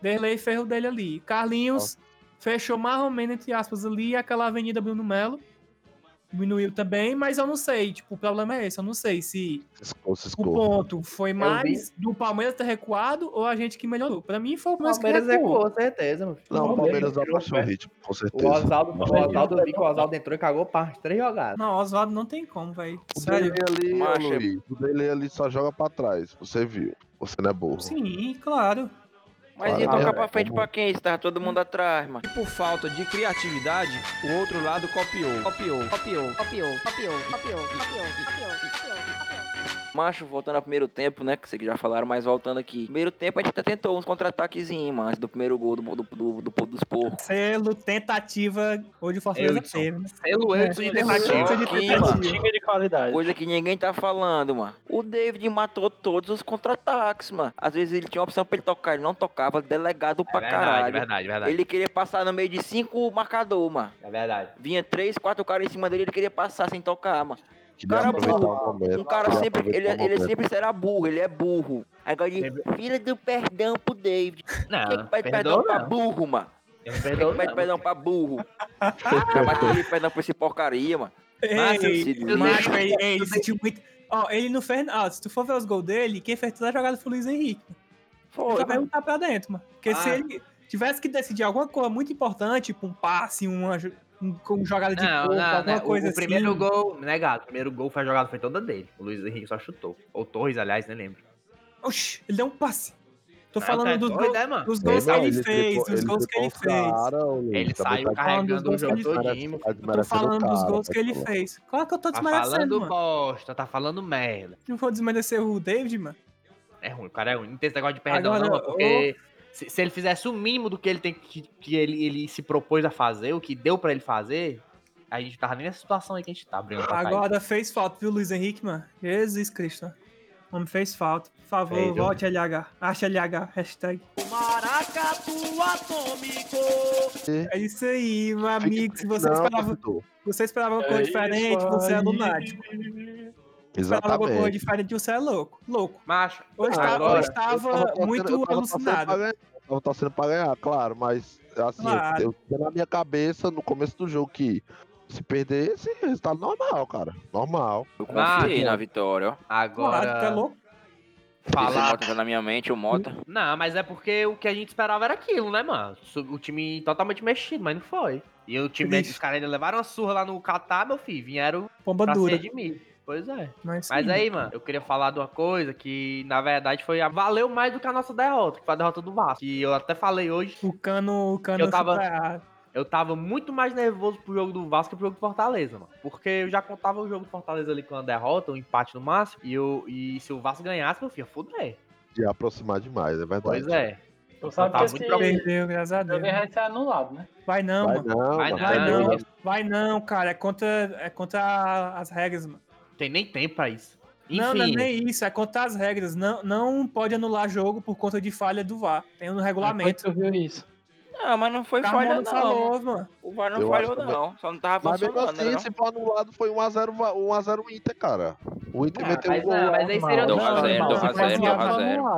Derlei ferro dele ali. Carlinhos fechou mais ou menos, entre aspas, ali. Aquela avenida Bruno Melo. Diminuiu também, mas eu não sei. Tipo, o problema é esse. Eu não sei se Ciscou, o ponto foi mais do Palmeiras ter recuado ou a gente que melhorou. Pra mim foi o O Palmeiras, Palmeiras que recuou. recuou, certeza, mano. Não, o Palmeiras abaixou o ritmo, com O certeza. Oswaldo, o Oswaldo, vi que o Oswaldo entrou e cagou parte três jogadas. Não, Oswaldo não tem como, velho. O Sério. dele ali, Luiz, o dele ali só joga pra trás. Você viu. Você não é burro. Sim, claro. Mas ia Claro, tocar é, pra frente pra quem? Se tava todo mundo atrás, mano. Por falta de criatividade, o outro lado copiou. Copiou, copiou, copiou, copiou, copiou, copiou, copiou, copiou. Macho, voltando ao primeiro tempo, né? Que vocês já falaram, mas voltando aqui. Primeiro tempo a gente até tentou uns contra-ataquezinhos, mano. antes Do primeiro gol do, do, do, do, dos porcos. Selo, tentativa, hoje o Fortaleza teve. né? Pelo Edson de É. tentativa. De tentativa. de qualidade. Coisa que ninguém tá falando, mano. O David matou todos os contra-ataques, mano. Às vezes ele tinha opção pra ele tocar, ele não tocava, delegado pra caralho. verdade, verdade. Ele queria passar no meio de cinco marcador, mano. É verdade. Vinha três, quatro caras em cima dele, ele queria passar sem tocar, mano. Queria Cara aproveitar burro. o momento. Um cara queria sempre, ele, o ele sempre será burro, ele é burro. Agora ele, filha do perdão pro David. Não, Quem que pede perdoa perdão pra burro, mano? Eu não Quem perdoo, que pede não. perdão pra burro? [LAUGHS] Mas que ele perdão pra esse porcaria, mano. Ei, macho, ele, ele eu- sentiu muito. Ó, ele não fez. Ó, se tu for ver os gols dele, quem fez toda a jogada foi o Luiz Henrique. Ele Foi, só mano. perguntar pra dentro, mano. Porque se Ah. ele tivesse que decidir alguma coisa muito importante, tipo um passe, uma, uma jogada de Não, não, alguma. O- coisa o, primeiro assim. gol, negado. O primeiro gol foi a jogada, foi toda dele. O Luiz Henrique só chutou. Ou Torres, aliás, nem lembro. Oxi, ele deu um passe. Tô falando tá dos, doido, gols, mano? dos gols que ele, fez, dos gols que ele fez. cara, ô, Ele saiu tá falando carregando o jogo todinho. Tá Tô falando o dos gols que ele tá fez. Claro que eu tô Tá desmerecendo, falando mano. bosta, tá falando merda. Não vou desmerecer o David, mano. É ruim, o cara é ruim. Não tem esse negócio de perdão, Agora, não, porque se, se ele fizesse o mínimo do que ele tem que, que ele, ele se propôs a fazer, o que deu pra ele fazer, a gente tava nem nessa situação aí que a gente tá cair. Agora fez falta, viu, Luiz Henrique, mano? Jesus Cristo. O homem fez falta. Por favor, volte LH. Acha LH, hashtag. É isso aí, meu amigo. Se você Não, esperava, você esperava uma É coisa isso diferente, você é lunático. Esperava alguma coisa Exatamente. diferente, você é louco. Louco. Macho, Hoje, Ah, tá- agora- Eu tava torcendo- muito eu alucinado. ganhar, eu Tava torcendo pra ganhar, claro, mas assim, eu- Claro. eu, tinha na minha cabeça no começo do jogo que se perder, esse resultado normal, cara. Normal. Eu Ah, confiei bom. na vitória, ó. Claro, tu é agora. louco. Falar. Mota tá na minha mente, o Mota. Não, mas é porque o que a gente esperava era aquilo, né, mano? O time totalmente mexido, mas não foi. E o time, Triste. os caras ainda levaram uma surra lá no Catar, meu filho. Vieram Pomba pra dura. se redimir. Pois é. Mas, Mas aí, mano, eu queria falar de uma coisa que, na verdade, foi a... valeu mais do que a nossa derrota, que foi a derrota do Vasco. E eu até falei hoje, O cano, o cano Eu tava- eu tava muito mais nervoso pro jogo do Vasco que pro jogo do Fortaleza, mano. Porque eu já contava o jogo do Fortaleza ali com a derrota, um empate no máximo. E, eu, e se o Vasco ganhasse, meu filho, fuder. De aproximar demais, é verdade. Pois é. Tu sabe Tá que muito esse. Perdeu, graças a Deus. vai ser anulado, né? Vai não, Vai mano. não, Vai não, Vai não, não. vai não, cara. É contra, é contra as regras, mano. Tem nem tempo pra isso. Enfim, Não, não é nem isso. É contra as regras. Não, não pode anular jogo por conta de falha do VAR. Tem no regulamento. Tu viu isso. Não, mas não foi Carmona falha, não. falou, mano. O VAR não Eu falhou, não. Só não tava Mas mesmo funcionando, assim, né? se for anulado, foi 1x0 va- 1x0 Inter, cara. O Inter Ah, meteu mas um gol. não, mas aí seria.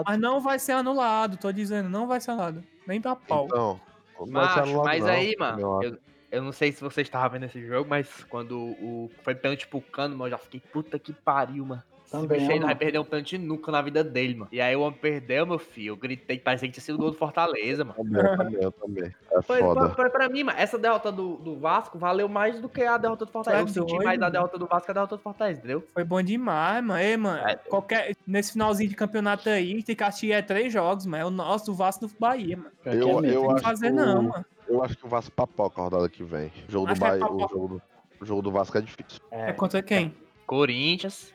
Mas não vai ser anulado, tô dizendo. Não vai ser anulado. Nem pra pau. Então, não vai ser anulado, mas não, aí, mano, eu, eu não sei se você estava vendo esse jogo, mas quando o foi pênalti pro Cano, mano, eu já fiquei, puta que pariu, mano. Esse Também, bicho aí ó, vai perder um pênalti nunca na vida dele, mano. E aí o homem perdeu, meu filho. Eu gritei, parecia que tinha sido gol do Fortaleza, mano. Também, eu também, eu também. É Foi, foda. foi, pra mim, mano, essa derrota do, do Vasco valeu mais do que a derrota do Fortaleza. Tá eu senti doido, mais a derrota do Vasco que a derrota do Fortaleza, entendeu? Foi bom demais, mano. Ei, mano. É. Qualquer, nesse finalzinho de campeonato aí, tem que assistir é três jogos, mano. É o nosso, o Vasco do Bahia, mano. Eu, eu Tem que acho fazer que não, o- mano. Eu acho que o Vasco papoca a rodada que vem. O jogo do é Bahia, o papoca. jogo do, o jogo do Vasco é difícil. É contra quem? Corinthians.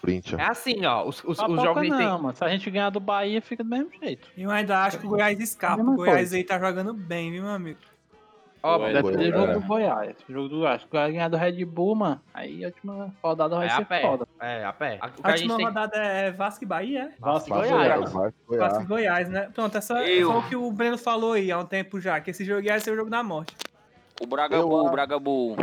Corinthians. É assim, ó. Os, os, os jogos não, tem. mano. Se a gente ganhar do Bahia, fica do mesmo jeito. Eu ainda acho que o Goiás escapa. Mesma O Goiás coisa. aí tá jogando bem, viu, meu amigo? Ó, Goiás. Deve ter Goiás, jogo é. do Goiás. Jogo do Goiás. Goiás ganhar do Red Bull, mano, aí a última rodada vai é a ser pé. foda. É, a pé. A- A a última tem. rodada é Vasco e Bahia, é? Vasco e Vasco, Goiás. Vasco, Vasco Goiás. e Goiás, né? Pronto, essa Eu. foi o que o Breno falou aí há um tempo já, que esse jogo ia ser o jogo da morte. O Bragabu, Eu o Bragabu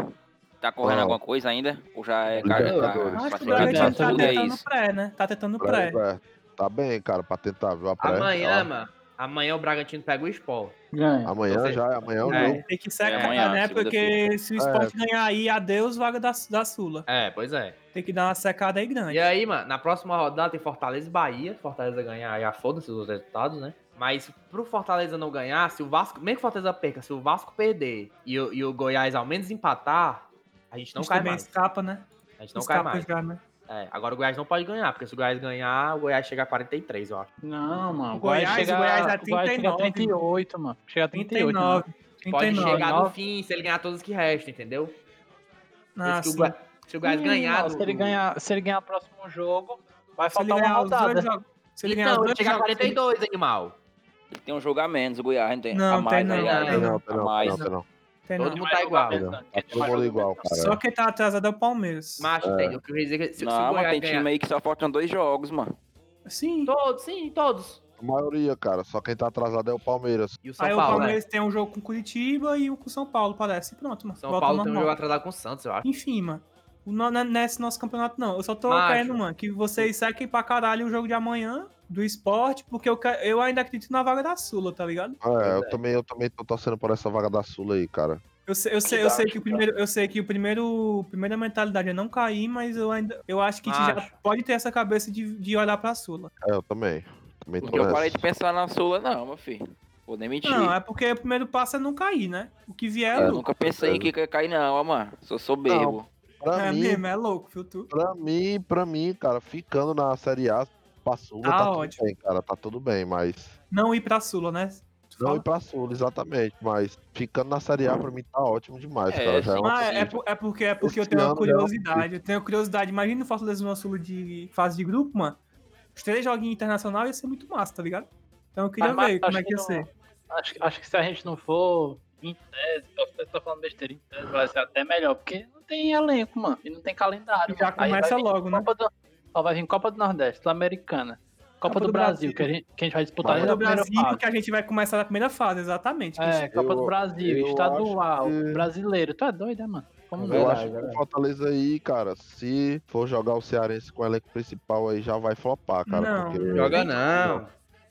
tá correndo Ah. alguma coisa ainda? Ou já é cara? Acho que o? Bragantino tá é tentando isso. pré, né? Tá tentando pré. Pré, Tá bem, cara, pra tentar, viu? A pré. Amanhã, Ó, mano. Amanhã o Bragantino pega o Sport. Ganha. Amanhã Você- já, amanhã é o É. jogo. Tem que secar, É amanhã, né? Porque se o esporte ganhar aí, adeus, vaga da, da Sula. É, pois é. Tem que dar uma secada aí grande. E aí, mano, na próxima rodada tem Fortaleza e Bahia. Fortaleza ganhar, já foda-se os resultados, né? Mas pro Fortaleza não ganhar, se o Vasco, mesmo que o Fortaleza perca, se o Vasco perder e o, e o Goiás ao menos empatar, a gente não a gente cai mais. escapa, né? A gente não cai escapa mais. já, né? É, agora o Goiás não pode ganhar, porque se o Goiás ganhar, o Goiás chega a 43, eu acho. Não, mano. O Goiás- chega, o Goiás é o Goiás chega a 39. 38, mano. Chega a 38. 39. Pode 39. chegar no fim se ele ganhar todos que restam, entendeu? Ah, se, o sim. Goi- se o Goiás Hum, ganhar. não, do- se, ele ganhar se ele ganhar o próximo jogo, vai Se ele faltar uma ganhar rodada. jogos. Se ele ganhar Então, ele dois chega a jogos. 42, animal. Ele tem um jogo a menos, o Goiás não tem. Não, a tem mais, não, tem não. não, a não, mais. tem não, tem não. Tem Todo não. mundo tá igual. Não. Tá todo mundo igual, cara. Só quem tá atrasado é o Palmeiras. Mas É. tem, o eu queria dizer é que se, se o Não, Goiás tem ganhar. time aí que só faltam dois jogos, mano. Sim. Todos, sim, todos. A maioria, cara. Só quem tá atrasado é o Palmeiras. E o São Aí o Paulo, né? Palmeiras tem um jogo com Curitiba e um com São Paulo, parece. Pronto, mano. São Volta Paulo tem um jogo atrasado com o Santos, eu acho. Enfim, mano. O no- não é nesse nosso campeonato, não. Eu só tô Macho. querendo, mano, que vocês sequem pra caralho o jogo de amanhã do esporte, porque eu, que- eu ainda acredito na vaga da Sula, tá ligado? É, eu é. também, eu também tô torcendo por essa vaga da Sula aí, cara. Eu sei, eu sei, eu sei que o primeiro, eu sei que o primeiro, primeira mentalidade é não cair, mas eu ainda, eu acho que a gente já pode ter essa cabeça de, de olhar pra Sula. É, eu também. Também Porque eu nessa. parei de pensar na Sula, não, meu filho. Vou nem mentir. Não, é porque o primeiro passo é não cair, né? O que vier é Eu nunca pensei em que ia cair, não, ó, mano. Sou soberbo. Pra É mim, mesmo, é louco, viu, tu? pra mim, pra mim, cara, ficando na Série A, pra Sula, Tá tá, tudo ótimo. bem, cara. Tá tudo bem, mas. Não ir pra Sula, né? Tu Não fala? ir pra Sula, exatamente. Mas ficando na Série A, pra mim, tá ótimo demais, É, cara. Já é uma é, por- é porque, é porque eu tenho uma é curiosidade. Eu tenho curiosidade. Imagina o Fortaleza numa Sula de fase de grupo, mano. Os três joguinhos internacional ia ser muito massa, tá ligado? Então eu queria Mas, ver mas, como é que ia que ser. Acho, acho que se a gente não for em tese, até estar falando besteira, em tese vai ser até melhor, porque não tem elenco, mano, e não tem calendário. Já mano. Começa logo, né? Copa do, ó, vai vir Copa do Nordeste, Sul-Americana, Copa, Copa do, do Brasil, Brasil. Que, a gente, que a gente vai disputar Copa do Brasil, fase. que a gente vai começar na primeira fase, exatamente. É, Copa Eu- do Brasil, estadual, que- brasileiro. Tu é doido, né, mano? Vamos ver. Eu verdade, acho que o Fortaleza aí, cara, se for jogar o Cearense com o elenco principal aí, já vai flopar, cara. Não, porque Joga não.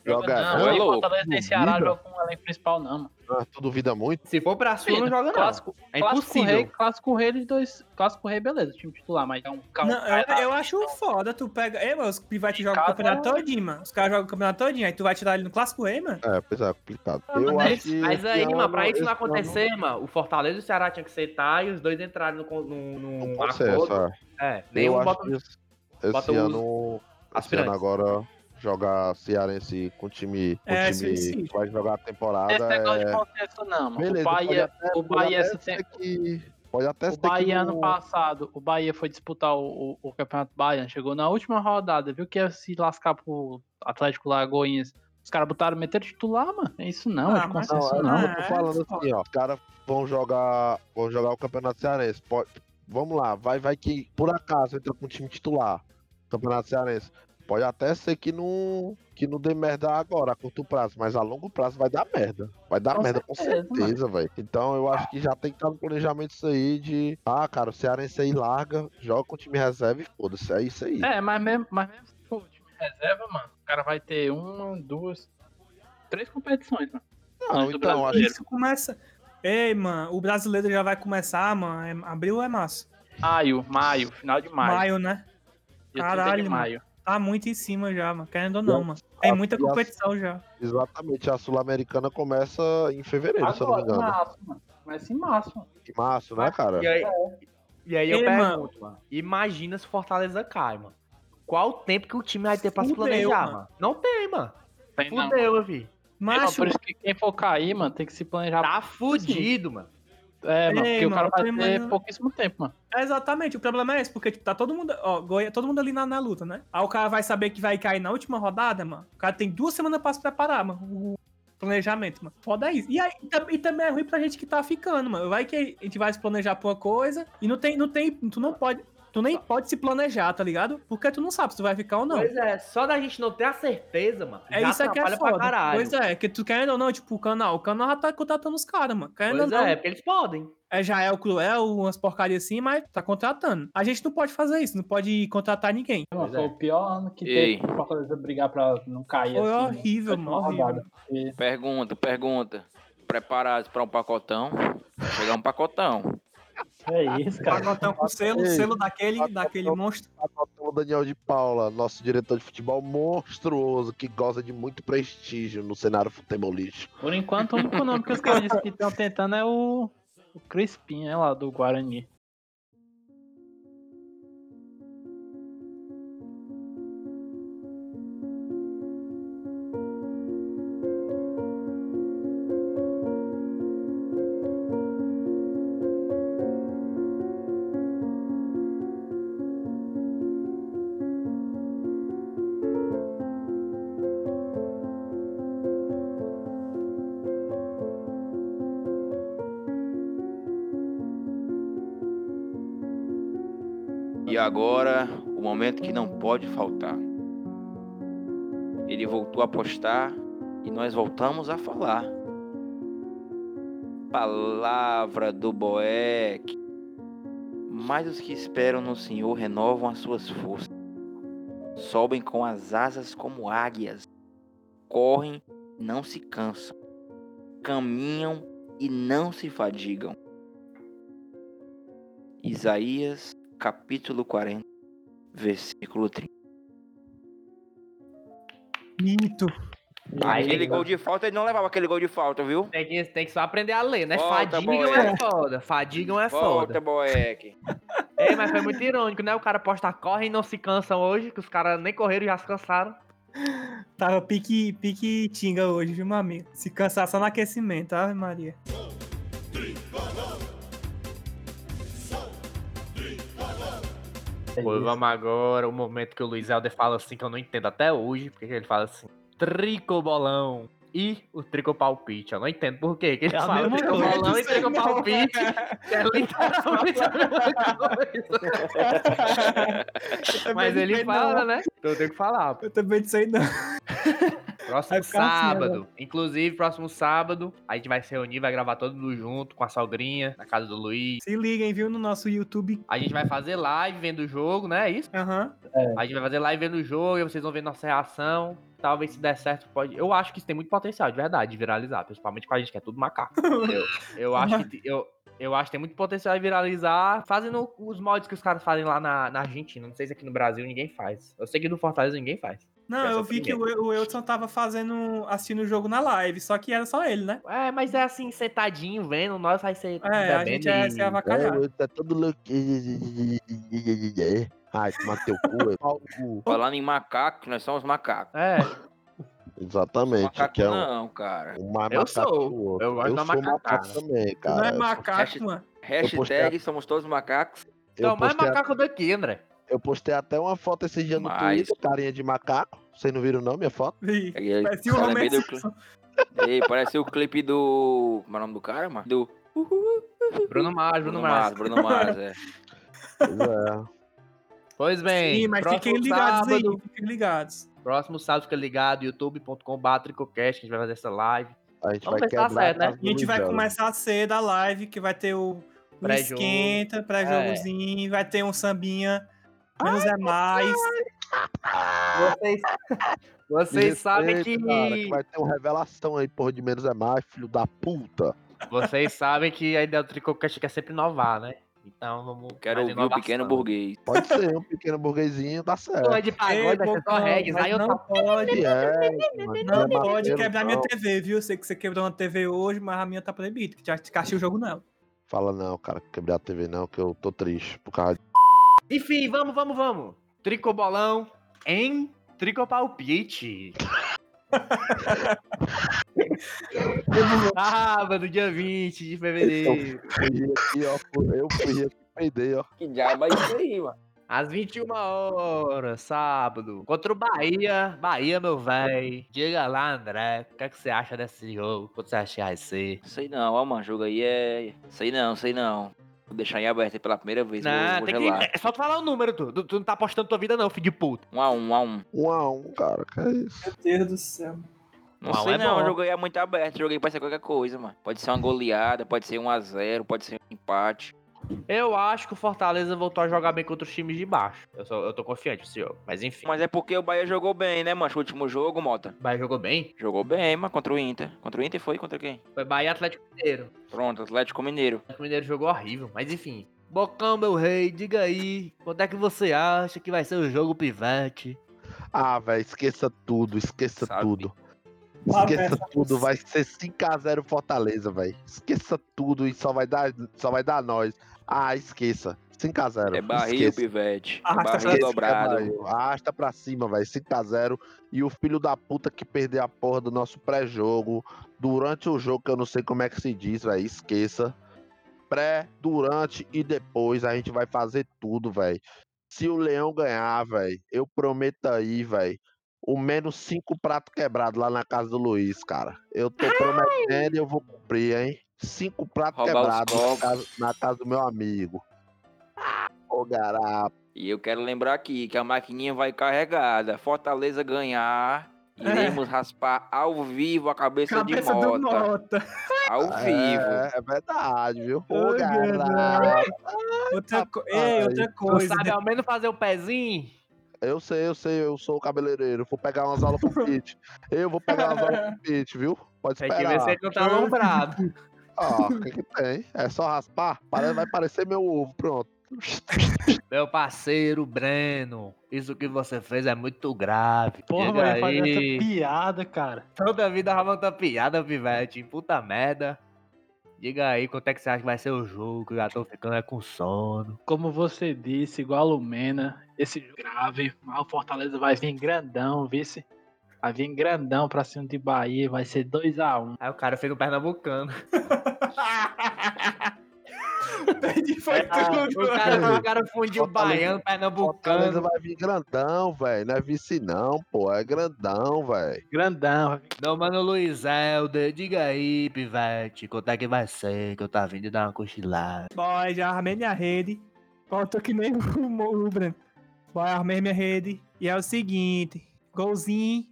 Joga Não, é o louco. Fortaleza tem Ceará joga com o elenco principal, não, mano. Ah, tu duvida muito? Se for pra sul, não joga não. Clássico, É clássico impossível. rei, clássico rei de dois. Clássico rei, beleza, time titular, mas é um calma. Não, eu, eu acho foda, tu pega. Ei, mano, os pivetes jogam o campeonato todinho, mano. Os caras jogam o campeonato todinho, aí tu vai tirar ele no clássico rei, mano. É, pois é, complicado. Ah, eu mas acho. Mas aí, ano- mano, pra isso não ano acontecer, mano, o Fortaleza e o Ceará tinha que sentar e os dois entrarem no, no, no Não essa. É, Eu nenhum acho bota que esse, esse ano. Esse ano agora jogar Cearense com time, com É, time sim, sim. que vai jogar a temporada. Esse negócio é... de consenso, não, mano. Beleza, o Bahia, até- o pode Bahia, esse tempo- que- Pode até o Bahia no- ano passado, o Bahia foi disputar o, o, o Campeonato Baiano, chegou na última rodada, viu que ia se lascar pro Atlético Lagoinhas. Os caras botaram meter titular, mano. É isso não, é Ah, de mas- consenso Não, não. eu tô É, falando foda. assim, ó. Os caras vão jogar, vão jogar o Campeonato Cearense. Pode, vamos lá, vai, vai que por acaso entra com o time titular, Campeonato Cearense. Pode até ser que não, que não dê merda agora, a curto prazo, mas a longo prazo vai dar merda. Vai dar Com merda com certeza, certeza, velho. Então eu acho que já tem que estar no planejamento isso aí de, ah, cara, o Cearense aí larga, joga com o time reserva e foda-se, é isso aí. É, mas mesmo, mas mesmo se for o time reserva, mano, o cara vai ter uma, duas, três competições, mano. Não, então, acho Isso começa. Ei, mano, o brasileiro já vai começar, mano. É, abril é março. Maio, maio, final de maio. Maio, né? dia 30 Caralho, maio. Tá muito em cima já, mano. Querendo ou não, mano. Tem muita a- competição já. Exatamente, a Sul-Americana começa em fevereiro, se eu não me engano. março, mano. Começa em março, mano. Em março, né, cara? E aí, e aí eu Ei, pergunto, mano. Imagina se Fortaleza cai, mano. Qual o tempo que o time vai ter pra se planejar, mano. mano? Não tem, mano. Tem. Fudeu, filho. Não, Macho, por isso que quem for cair, mano, tem que se planejar. Tá fudido, mano. É, mano, Ei, porque o cara mano, vai eu ter pouquíssimo tempo, mano. É exatamente, o problema é esse, porque tipo, tá todo mundo, ó, Goiás, todo mundo ali na, na luta, né? Aí o cara vai saber que vai cair na última rodada, mano. O cara tem duas semanas pra se preparar, mano. O planejamento, mano. Foda isso. E, aí, e e também é ruim pra gente que tá ficando, mano. Vai que a gente vai se planejar pra uma coisa e não tem, não tem, tu não pode, tu nem pode se planejar, tá ligado? Porque tu não sabe se tu vai ficar ou não. Pois é, só da gente não ter a certeza, mano. É já isso aqui é atrapalha foda. pra caralho. Pois é, que tu querendo ou não, tipo, o canal, o canal já tá contratando os caras, mano. Querendo Pois ou não, é, porque eles podem. é, já é o cruel, umas porcarias assim, mas tá contratando. A gente não pode fazer isso, não pode contratar ninguém. Foi é. o pior ano que Ei. teve pra Fortaleza brigar pra não cair Foi assim. horrível, na mano, horrível. Pergunta, pergunta. Preparados pra um pacotão? Vai chegar um pacotão. É isso, cara. Pacotão com selo, Ei, selo daquele, pacotão. daquele monstro. O Daniel de Paula, nosso diretor de futebol monstruoso, que goza de muito prestígio no cenário futebolístico. Por enquanto, o único nome que os caras que estão tentando é o, o Crispim, é lá, do Guarani. Agora, o momento que não pode faltar. Ele voltou a postar e nós voltamos a falar. Palavra do Boeck. Mas os que esperam no Senhor renovam as suas forças. Sobem com as asas como águias. Correm, não se cansam. Caminham e não se fadigam. Isaías capítulo 40, versículo 30. Mito. Aí, Aquele gol de falta, ele não levava aquele gol de falta, viu? Tem que, tem que só aprender a ler, né? Volta, Fadigam boy. é foda. Fadigam é Volta, foda. Boeck. [LAUGHS] Ei, mas foi muito irônico, né? O cara posta corre e não se cansam hoje, que os caras nem correram e já se cansaram. Tava pique, pique tinga hoje, viu, meu amigo? Se cansar só no aquecimento, Ave Maria. Pois vamos agora, o momento que o Luiz Helder fala assim, que eu não entendo até hoje, porque ele fala assim, tricobolão e o tricopalpite. Eu não entendo por quê, que ele É fala tricobolão e tricopalpite, [LAUGHS] é literalmente a mesma coisa. Mas ele fala, né? Então eu tenho que falar. Eu também não sei não. [LAUGHS] Próximo assim sábado. Inclusive, próximo sábado, a gente vai se reunir, vai gravar todo mundo junto com a sogrinha, na casa do Luiz. Se liguem, viu, no nosso YouTube. A gente vai fazer live vendo o jogo, né? É isso? Aham. A gente vai fazer live vendo o jogo e vocês vão ver nossa reação. Talvez se der certo, pode. Eu acho que isso tem muito potencial, de verdade, de viralizar. Principalmente com a gente, que é tudo macaco. [LAUGHS] eu, eu acho que. Eu, eu acho que tem muito potencial de viralizar fazendo os mods que os caras fazem lá na, na Argentina. Não sei se aqui no Brasil ninguém faz. Eu sei que no Fortaleza ninguém faz. Não, eu vi que o, o Eudson tava fazendo, assistindo o jogo na live, só que era só ele, né? É, mas é assim, sentadinho, vendo, nós vai ser. É, a gente é, se avacalhar. É, tá todo louco. Ai, tomar teu cu, é [LAUGHS] no cu. Falando em macaco, nós somos macacos. É, Exatamente. Macaco que é um, não, cara. um mais Eu sou. o. Eu gosto da sou macaco macacada. também, cara. não é Eu- macaco, Hashtag- mano. Hashtag somos todos macacos. Eu então mais macaco daqui, André. Eu postei até uma foto esse dia no Mas- Twitter, carinha de macaco. Vocês não viram não, minha foto? Aí, Parecia o do. Ei, parece o clipe do. Como é o nome do cara, mano? Do. Bruno Mars, Bruno, Bruno Mars. Bruno Mars, é. Pois é. Pois bem, Sim, mas fiquem ligados sábado, aí, fiquem ligados. Próximo sábado fica ligado, youtube.com.br tricocast, que a gente vai fazer essa live. A gente Vamos vai certo, né? a gente vai começar cedo a live, que vai ter o, o Pré-jogo. esquenta, pré-jogozinho, vai ter um sambinha, menos é mais. Vocês, [LAUGHS] vocês sabem que... Que vai ter uma revelação aí, porra, de menos é mais, filho da puta. Vocês sabem que a ideia do tricocast quer sempre inovar, né? Então vamos... Quero ouvir o pequeno burguês. Pode ser um pequeno burguesinho, tá certo. Porra de pagode, vai ser só mas Aí eu não tô... pode, É, não é pode maneiro, quebrar minha não. TV, viu? Eu sei que você quebrou uma TV hoje, mas a minha tá proibida, que já cachei o jogo nela. Fala não, cara, quebrar a TV não, que eu tô triste por causa de... Enfim, vamos, vamos, vamos. Tricobolão em Tricopalpite. [LAUGHS] Sábado, dia 20 de fevereiro. Fui aqui, ó, fui- eu fui aqui, peidei, ó. Que diabo é isso aí, mano? Às 21 horas, sábado, contra o Bahia. Bahia, meu véi. Diga lá, André, o que, é que você acha desse jogo? Quanto você acha que vai ser? Sei não, ó, mano. Jogo aí é. Sei não, sei não. Vou deixar em aberto aí pela primeira vez. Não, vou que. É só tu falar o número, tu. Tu, tu não tá apostando tua vida, não, filho de puta. Um a um, um a um. Um a um, cara, que é isso? Meu Deus do céu. Não um sei é não, jogo aí é muito aberto. O jogo aí pode ser qualquer coisa, mano. Pode ser uma goleada, pode ser um a zero, pode ser um empate. Eu acho que o Fortaleza voltou a jogar bem contra os times de baixo. Eu, sou, eu tô confiante nesse jogo. Mas enfim. Mas é porque o Bahia jogou bem, né, mano? O último jogo, Mota. O Bahia jogou bem. Jogou bem, mano, contra o Inter. Contra o Inter foi? Contra quem? Foi Bahia e Atlético Mineiro. Pronto, Atlético Mineiro. O Atlético Mineiro jogou horrível. Mas enfim. Bocão, meu rei, diga aí. Quanto é que você acha que vai ser o jogo pivete? Ah, velho, esqueça tudo, esqueça Sabe. tudo. Esqueça tudo, vai ser 5x0 Fortaleza, velho. Esqueça tudo e só vai dar, só vai dar nós. Ah, esqueça. 5x0. É barril, esqueça. pivete. É Arrasta pra barril cima, dobrado. Barril. Arrasta pra cima, velho. 5x0. E o filho da puta que perdeu a porra do nosso pré-jogo durante o jogo, que eu não sei como é que se diz, velho. Esqueça. Pré, durante e depois a gente vai fazer tudo, velho. Se o Leão ganhar, velho, eu prometo aí, velho. O menos cinco pratos quebrados lá na casa do Luiz, cara. Eu tô prometendo e eu vou cumprir, hein? Cinco pratos Roubar os quebrados na casa, na casa do meu amigo. Ô, garapa. E eu quero lembrar aqui que a maquininha vai carregada. Fortaleza ganhar. Iremos raspar ao vivo a cabeça, Cabeça de do Mota. Mota. Ao vivo. É, é verdade, viu? Ô, Ai, garapa. Outra, co... Ei, outra coisa. sabe ao menos fazer o pezinho? Eu sei, eu sei, eu sou o cabeleireiro. Vou pegar umas aulas pro [LAUGHS] Pete. Eu vou pegar umas aulas pro Pete, viu? Pode Tem que ver esperar. se ele não tá alombrado. Ó, o que que tem? É só raspar? Parece, vai parecer meu ovo, pronto. Meu parceiro Breno, isso que você fez é muito grave. Porra, vai fazer essa piada, cara. Toda vida ramanta piada, pivete. Puta merda. Diga aí quanto é que você acha que vai ser o jogo, que eu já tô ficando é com sono. Como você disse, igual o Mena, esse jogo grave, o Fortaleza vai vir grandão, vice. Vai vir grandão pra cima de Bahia, vai ser 2x1. Aí o cara fez um pernambucano. [LAUGHS] Perdi foi tudo. O cara, o cara fundiu Fortaleza- baiano, Fortaleza pernambucano. vai vir grandão, velho. Não é vice não, pô. É grandão, velho. Grandão, Não, mano, Luiz Helder, diga aí, pivete, quanto é que vai ser, que eu tá vindo dar uma cochilada. Boy, já armei minha rede. Faltou que nem [LAUGHS] o, o Breno. Boy, armei minha rede. E é o seguinte: golzinho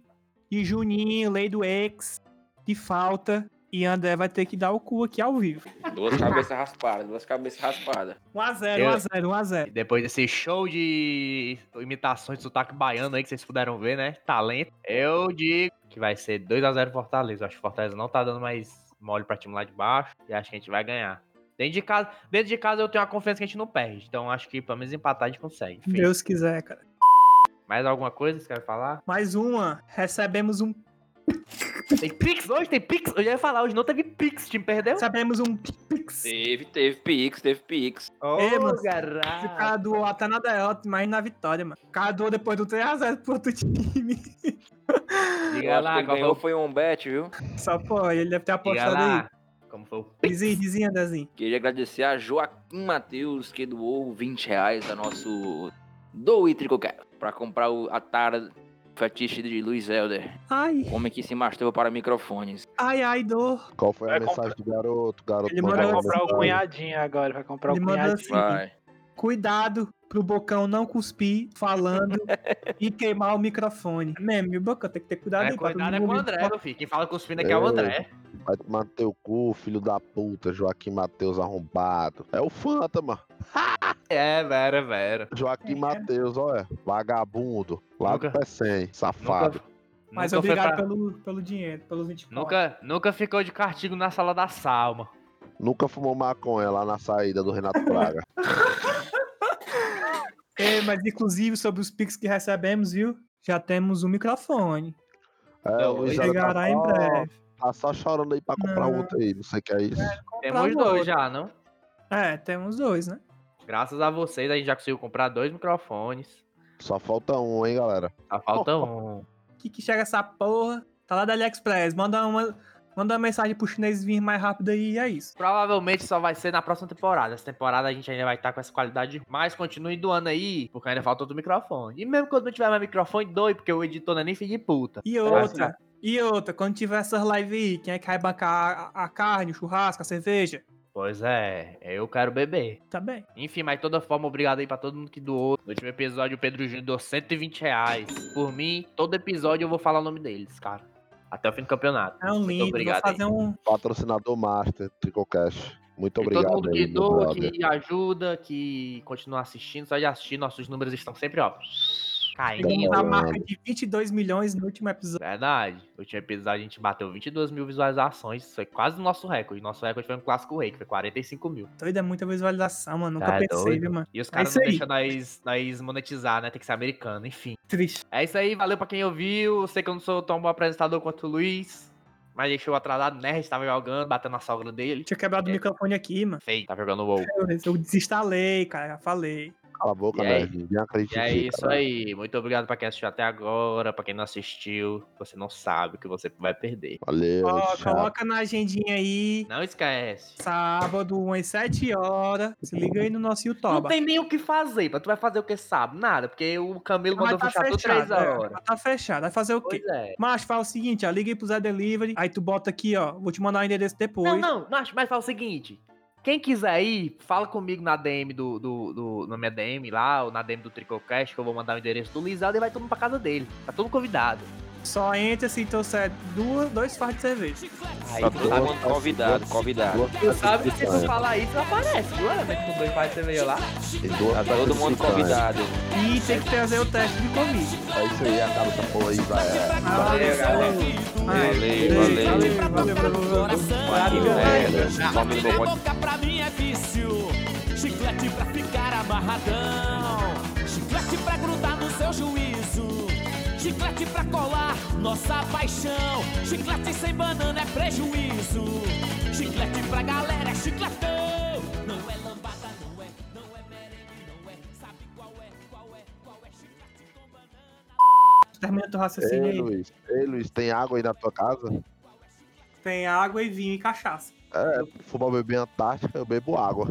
e Juninho, lei do ex, de falta. E André vai ter que dar o cu aqui ao vivo. Duas cabeças raspadas, duas cabeças raspadas. 1x0, Eu- 1x0, 1x0. E depois desse show de imitações de sotaque baiano aí que vocês puderam ver, né? Talento. Eu digo que vai ser 2x0 Fortaleza. Eu acho que Fortaleza não tá dando mais mole pra time lá de baixo. E acho que a gente vai ganhar. Dentro de casa, dentro de casa eu tenho a confiança que a gente não perde. Então acho que pelo menos empatar a gente consegue. Enfim, Deus quiser, cara. Mais alguma coisa que vocês querem falar? Mais uma. Recebemos um. Tem Pix hoje? Tem Pix? Eu já ia falar, hoje não teve Pix. Time perdeu? Recebemos um Pix. Teve, teve Pix, teve Pix. Ô, Ei, mano, cara doou até na derrota, mas na vitória, mano. O cara doou depois do 3x0 pro outro time. Diga lá, qual ganhou foi foi um bet, viu? Só, pô, ele deve ter apostado aí. Como foi o Pix? Dizinho, dizinho, Andrezinho. Queria agradecer a Joaquim Matheus, que doou 20 reais a nosso Doe Tricocast pra comprar o, a tara fetiche de Luiz Helder. Ai, Homem que se masturba para microfones. ai, ai, dor. Qual foi a Vai mensagem do garoto? Garoto Ele mandou Vai comprar o cunhadinho agora, vai comprar Ele o cunhadinho. assim. Vai. Cuidado pro Bocão não cuspir falando [LAUGHS] e queimar o microfone. Mesmo, e o Bocão tem que ter cuidado É, aí. cuidado é com o André, meu filho. Quem fala cuspindo aqui é o É. André. Vai tomar teu cu, filho da puta, Joaquim Matheus arrombado. É o Fanta, mano. [LAUGHS] É, vera, vera. Joaquim É. Matheus, olha. Vagabundo. Lá Nunca- do P100, safado. Mas nunca obrigado pra- pelo, pelo dinheiro, pelos 24. Nunca, nunca ficou de castigo na sala da Salma. Nunca fumou maconha lá na saída do Renato Braga. [LAUGHS] É, mas inclusive sobre os pics que recebemos, viu? Já temos um microfone. É, Não, o já tá Chegará em só, breve. tá só chorando aí pra comprar Não. outro aí. Não sei o que é isso. Temos outro. dois já, não? É, temos dois, né? Graças a vocês, a gente já conseguiu comprar dois microfones. Só falta um, hein, galera. Só falta [LAUGHS] um. Que que chega essa porra? Tá lá da AliExpress. Manda uma, manda uma mensagem pro chinês vir mais rápido aí e é isso. Provavelmente só vai ser na próxima temporada. Essa temporada a gente ainda vai estar com essa qualidade. Mas continue doando aí, porque ainda falta outro microfone. E mesmo quando não tiver mais microfone, doe, porque o editor não é nem filho de puta. E outra, e outra, quando tiver essas lives aí, quem é que vai bancar a, a carne, o churrasco, a cerveja? Pois é, eu quero beber. Tá bem. Enfim, mas de toda forma, obrigado aí pra todo mundo que doou. No último episódio, o Pedro Júnior doou 120 reais. Por mim, todo episódio eu vou falar o nome deles, cara. Até o fim do campeonato. É um Muito lindo. Vou obrigado fazer aí. um. Patrocinador Master, Tricocast. Muito E obrigado todo mundo aí, que meu doa, que ajuda, que continua assistindo, só de assistir, nossos números estão sempre, ó, caindo. Chegamos marca de 22 milhões no último episódio. Verdade. No último episódio a gente bateu 22 mil visualizações. Isso foi quase o nosso recorde. Nosso recorde foi um clássico rei, que foi 45 mil. Doido é muita visualização, mano. Nunca Tá pensei, viu, mano? E os É caras isso não deixam nós, nós monetizar, né? Tem que ser americano, enfim. Triste. É isso aí, valeu pra quem ouviu. Sei que eu não sou tão bom apresentador quanto o Luiz. Mas deixou atrasado, né? A gente tava jogando, batendo na sogra dele. Tinha quebrado o É. microfone aqui, mano. Feio, tá jogando WoW. Eu, eu desinstalei, cara. Já falei. Cala a boca, acredita. E é isso cara. aí. Muito obrigado pra quem assistiu até agora. Pra quem não assistiu, você não sabe o que você vai perder. Valeu, Ó, coloca na agendinha aí. Não esquece. Sábado, umas 7 horas. Se liga aí no nosso Não YouTube. tem nem o que fazer, pá. Tu vai fazer o que sabe? Nada, porque o Camilo Mas mandou tá fechar tudo 3 fechado. é, horas. mas tá fechado. Vai fazer o quê? Pois é. Mas fala o seguinte, ó. Liga aí pro Zé Delivery. Aí tu bota aqui, ó. Vou te mandar o endereço depois. Não, não, mas, mas fala o seguinte. Quem quiser ir, fala comigo na DM do, do, do- Na minha DM lá, ou na DM do Tricocast, que eu vou mandar o endereço do Lisado e vai todo mundo pra casa dele. Tá todo convidado. Só entra se trouxer duas, dois fardos de cerveja. Aí Só tu mundo convidado, convidado. Duas tu sabe que se tu falar isso, aparece? É, né? Com dois pais de cerveja lá. Duas Tá todo mundo convidado. E tem que trazer o teste de Covid. É isso aí, acaba essa porra aí, vai. É. Valeu, galera. Valeu, valeu. valeu, valeu, valeu. Boca pra mim é vício. Chiclete pra ficar amarradão. Chiclete pra grudar no seu juízo. Chiclete pra colar nossa paixão. Chiclete sem banana é prejuízo. Chiclete pra galera é chicletão. Não é lambada, não é, não é merengue, não é. Sabe qual é, qual é, qual é chiclete com banana? Termina teu raciocínio Ei, aí. Luiz. Ei, Luiz, tem água aí na tua casa? Tem água e vinho e cachaça. É, fumar beber Antártica, eu bebo água.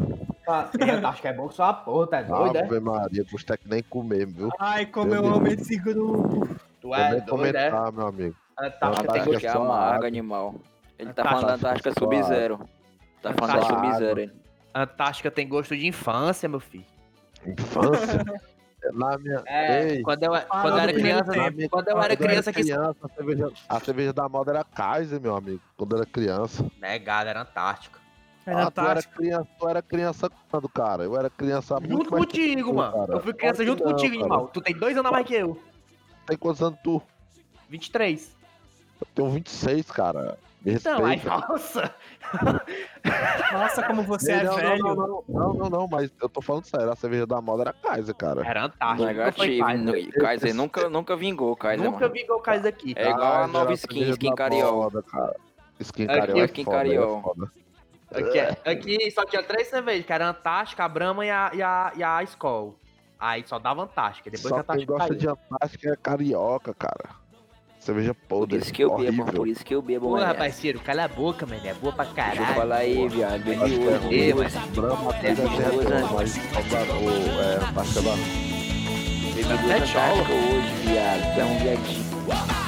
[LAUGHS] Acho que é bom que só a porra, tá Ave Maria, custa que nem comer, viu? Ai, como Eu amo esse grupo. Tu é doido, é? comentar, meu amigo. Antártica Antártica tem é gosto. Que é uma água. animal. Ele tá Antártica falando da água. Sub-Zero. Tá falando da Sub-Zero. ele. Antártica tem gosto de infância, meu filho. Infância? [LAUGHS] na minha. É, Ei, quando eu, quando eu era criança, tempo. quando eu era criança que a a cerveja da moda era Kaiser, meu amigo. Quando eu era criança. Negado, era Antártica. Era ah, tu era criança, tu era criança quando, cara? Eu era criança muito Junto mais contigo, mano. cara. Eu fui criança Claro junto não, contigo, cara. animal. Tu tem dois anos a mais que eu. Tem quantos anos tu? 23. Eu tenho 26, cara. Me Então, respeita. nossa. Nossa, como você é não, velho. Não não, não, não, não, mas eu tô falando sério. A cerveja da moda era Kaiser, cara. Era Antártica. Negativo. Kaiser. Kaiser nunca, nunca vingou, Kaiser, Nunca mano. vi gol Kaiser aqui. É igual a nova skin, skin cara. Skin Cariol é skin é foda. Aqui, aqui só tinha três cervejas, que era a Antártica, a Brahma e a, e a, e a Skol. Aí só dava Antártica, depois Só a quem Antártica gosta caiu. de Antártica é carioca, cara. Cerveja Por podre. isso que eu bebo, horrível. por isso que eu bebo, Porra, mano. parceiro, cala a boca, mano. É boa pra Deixa eu caralho. falar aí, viado. Acho Bebi que é hoje. ruim, mas- mas Brahma até É bom, né? mas o, é. Bebi duas hoje, viado. É um viadinho.